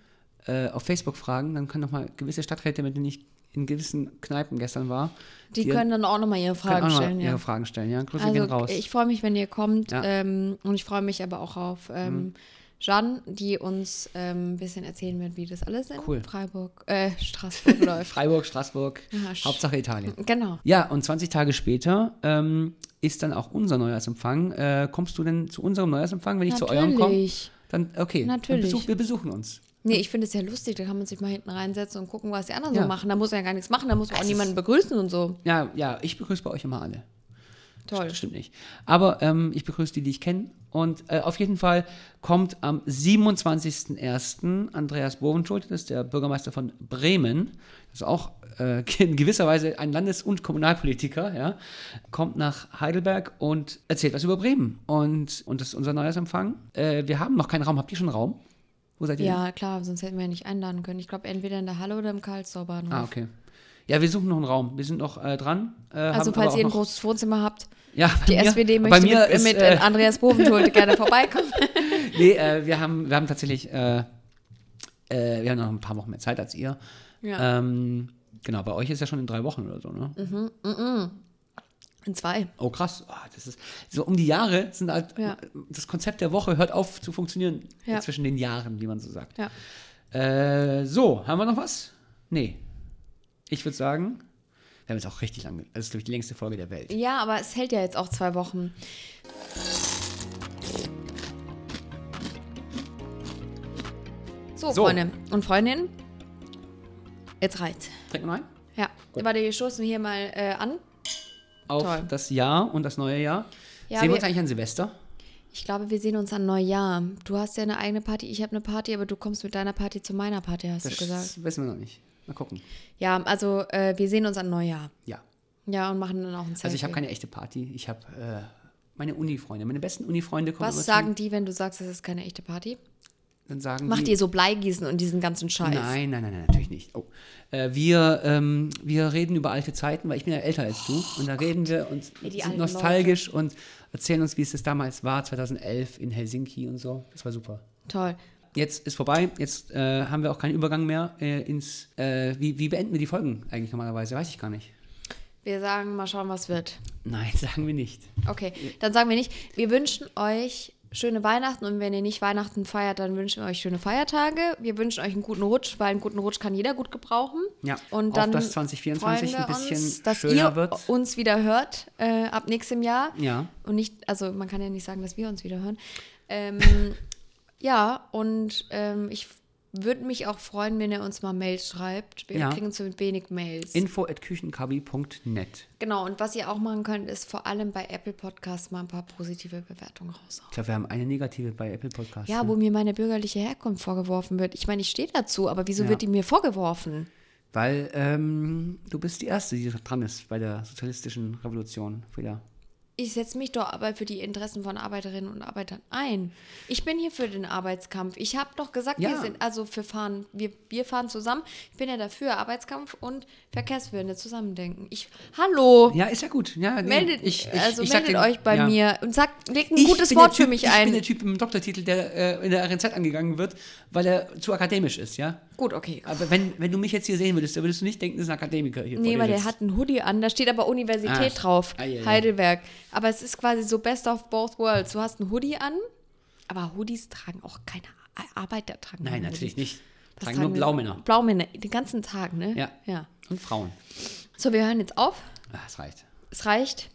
Äh, auf Facebook fragen, dann können noch mal gewisse Stadträte, mit denen ich in gewissen Kneipen gestern war, Die können dann auch nochmal ihre Fragen auch noch mal stellen. ihre Ja. Fragen stellen. Ja, Grüße gehen Also raus. ich freue mich, wenn ihr kommt. Ja. Mhm. Ähm, und ich freue mich aber auch auf ähm, Jeanne, die uns ähm, ein bisschen erzählen wird, wie das alles in Cool. Freiburg, äh, Straßburg läuft. Freiburg, Straßburg, Ja, Hauptsache Italien. Genau. Ja, und 20 Tage später ähm, ist dann auch unser Neujahrsempfang. Äh, kommst du denn zu unserem Neujahrsempfang, wenn ich zu eurem komme? Natürlich. Dann, okay, Natürlich. Dann besuch, wir besuchen uns. Nee, ich finde es ja lustig, da kann man sich mal hinten reinsetzen und gucken, was die anderen Ja. so machen. Da muss man ja gar nichts machen, da muss man auch niemanden begrüßen und so. Ja, ja, ich begrüße bei euch immer alle. Toll. Das stimmt nicht. Aber ähm, ich begrüße die, die ich kenne. Und äh, auf jeden Fall kommt am 27.01. Andreas Bovenschulte, das ist der Bürgermeister von Bremen, das ist auch äh, in gewisser Weise ein Landes- und Kommunalpolitiker, ja, kommt nach Heidelberg und erzählt was über Bremen. Und, und das ist unser Neujahrsempfang. Äh, wir haben noch keinen Raum. Habt ihr schon Raum? Wo seid ihr? denn? Ja, klar, sonst hätten wir ja nicht einladen können. Ich glaube, entweder in der Halle oder im Karlsruher Bahnhof. Ah, okay. Ja, wir suchen noch einen Raum. Wir sind noch äh, dran. Äh, Also, falls ihr ein großes Wohnzimmer habt, ja, die mir, SWD möchte mit, ist, mit äh, Andreas Bovenschulte gerne vorbeikommen. Nee, äh, wir, haben, wir haben tatsächlich, äh, äh, wir haben noch ein paar Wochen mehr Zeit als ihr. Ja. Ähm, genau, bei euch ist ja schon in drei Wochen oder so, ne? In zwei. Oh, krass. Oh, das ist, so um die Jahre sind halt, Ja. das Konzept der Woche hört auf zu funktionieren Ja. zwischen den Jahren, wie man so sagt. Ja. Äh, so, haben wir noch was? Nee. Ich würde sagen, wir haben jetzt auch richtig lange, das ist, glaube ich, die längste Folge der Welt. Ja, aber es hält ja jetzt auch zwei Wochen. So, So. Freunde und Freundinnen, jetzt reicht's. Trinken wir ein? Ja, warte, wir stoßen hier mal äh, an. Auf Toll. das Jahr und das neue Jahr. Ja, Sehen wir wir- uns eigentlich an Silvester? Ich glaube, wir sehen uns an Neujahr. Du hast ja eine eigene Party, ich habe eine Party, aber du kommst mit deiner Party zu meiner Party, hast Das du gesagt. wissen wir noch nicht. Mal gucken. Ja, also äh, wir sehen uns an Neujahr. Ja. Ja, und machen dann auch ein Selfie. Also ich habe keine echte Party. Ich habe äh, meine Uni-Freunde, meine besten Uni-Freunde kommen Was sagen die, wenn du sagst, das ist keine echte Party? Dann sagen Macht die, ihr so Bleigießen und diesen ganzen Scheiß? Nein, nein, nein, nein, natürlich nicht. Oh. Äh, wir, ähm, wir reden über alte Zeiten, weil ich bin ja älter als du. Und da reden wir und die sind nostalgisch und erzählen uns, wie es das damals war, 2011 in Helsinki und so. Das war super. Toll. Jetzt ist vorbei, jetzt äh, haben wir auch keinen Übergang mehr äh, ins. Äh, wie, wie beenden wir die Folgen eigentlich normalerweise? Weiß ich gar nicht. Wir sagen, mal schauen, was wird. Nein, sagen wir nicht. Okay, dann sagen wir nicht. Wir wünschen euch schöne Weihnachten und wenn ihr nicht Weihnachten feiert, dann wünschen wir euch schöne Feiertage. Wir wünschen euch einen guten Rutsch, weil einen guten Rutsch kann jeder gut gebrauchen. Ja, und auf dann dass 2024 freuen ein wir bisschen uns, dass schöner ihr wird. uns wieder hört äh, ab nächstem Jahr. Ja. Und nicht, also man kann ja nicht sagen, dass wir uns wieder hören. Ähm, ja, und ähm, ich würde mich auch freuen, wenn ihr uns mal Mails schreibt. Wir Ja. kriegen zu wenig Mails. Info at küchenkabi.net. Genau, und was ihr auch machen könnt, ist vor allem bei Apple Podcasts mal ein paar positive Bewertungen raushauen. Ich glaube, wir haben eine negative bei Apple Podcasts. Ja, ne? wo mir meine bürgerliche Herkunft vorgeworfen wird. Ich meine, ich stehe dazu, aber wieso Ja. wird die mir vorgeworfen? Weil ähm, du bist die Erste, die dran ist bei der sozialistischen Revolution. Wieder. Ich setze mich doch aber für die Interessen von Arbeiterinnen und Arbeitern ein. Ich bin hier für den Arbeitskampf. Ich habe doch gesagt, Ja. wir sind also für fahren, wir, wir fahren zusammen. Ich bin ja dafür, Arbeitskampf und Verkehrswende zusammendenken. Ich, hallo, Ja, ist ja gut. Ja, nee, meldet, ich, ich, also ich meldet den- euch bei ja. mir und sagt, legt ein Ich gutes Wort für typ, mich ich ein. bin der Typ im Doktortitel, der äh, in der RNZ angegangen wird, weil er zu akademisch ist, ja? Gut, okay. Aber wenn, wenn du mich jetzt hier sehen würdest, dann würdest du nicht denken, das ist ein Akademiker hier. Nee, weil der hat einen Hoodie an, da steht aber Universität Ah, drauf, ah, ja. Heidelberg. Aber es ist quasi so best of both worlds. Du hast einen Hoodie an, aber Hoodies tragen auch keine Ar- Arbeiter tragen. Nein, natürlich nicht. Das Tragen nur Blaumänner. Blaumänner, den ganzen Tag, ne? Ja. ja. Und Frauen. So, wir hören jetzt auf. Ah, es reicht. Es reicht.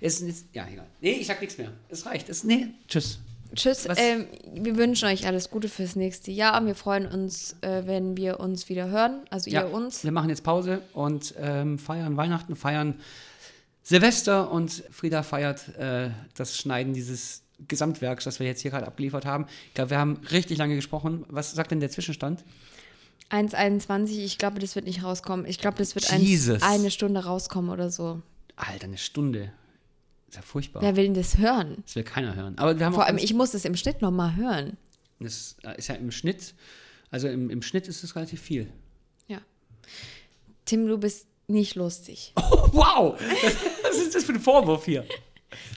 Es ist, ja, egal. Nee, ich sag nichts mehr. Es reicht. Es, nee, tschüss. Tschüss. Ähm, wir wünschen euch alles Gute fürs nächste Jahr. Wir freuen uns, äh, wenn wir uns wieder hören. Also Ja, ihr uns. wir machen jetzt Pause und ähm, feiern Weihnachten, feiern Silvester und Frieda feiert äh, das Schneiden dieses Gesamtwerks, das wir jetzt hier gerade abgeliefert haben. Ich glaube, wir haben richtig lange gesprochen. Was sagt denn der Zwischenstand? 1,21. Ich glaube, das wird nicht rauskommen. Ich glaube, das wird ein, eine Stunde rauskommen oder so. Alter, eine Stunde. Ist ja furchtbar. Wer will denn das hören? Das will keiner hören. Aber wir haben Vor allem, ich muss das im Schnitt nochmal hören. Das äh, ist ja im Schnitt, also im, im Schnitt ist es relativ viel. Ja. Tim, du bist nicht lustig. Oh, wow! Das, was ist das für ein Vorwurf hier?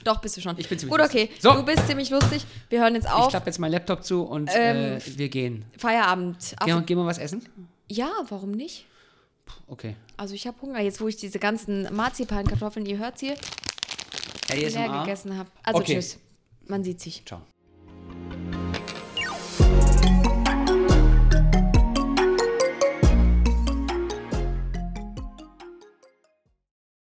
Doch, bist du schon. Ich bin ziemlich Gut, okay. lustig. So. Du bist ziemlich lustig. Wir hören jetzt Ich auf. klappe jetzt meinen Laptop zu und Ähm, äh, wir gehen. Feierabend. Gehen, wir- gehen wir was essen? ja, warum nicht? Okay. Also ich habe Hunger, jetzt wo ich diese ganzen Marzipankartoffeln, ihr hört hier, leer ASMR. gegessen habe. Also Okay. tschüss. Man sieht sich. Ciao.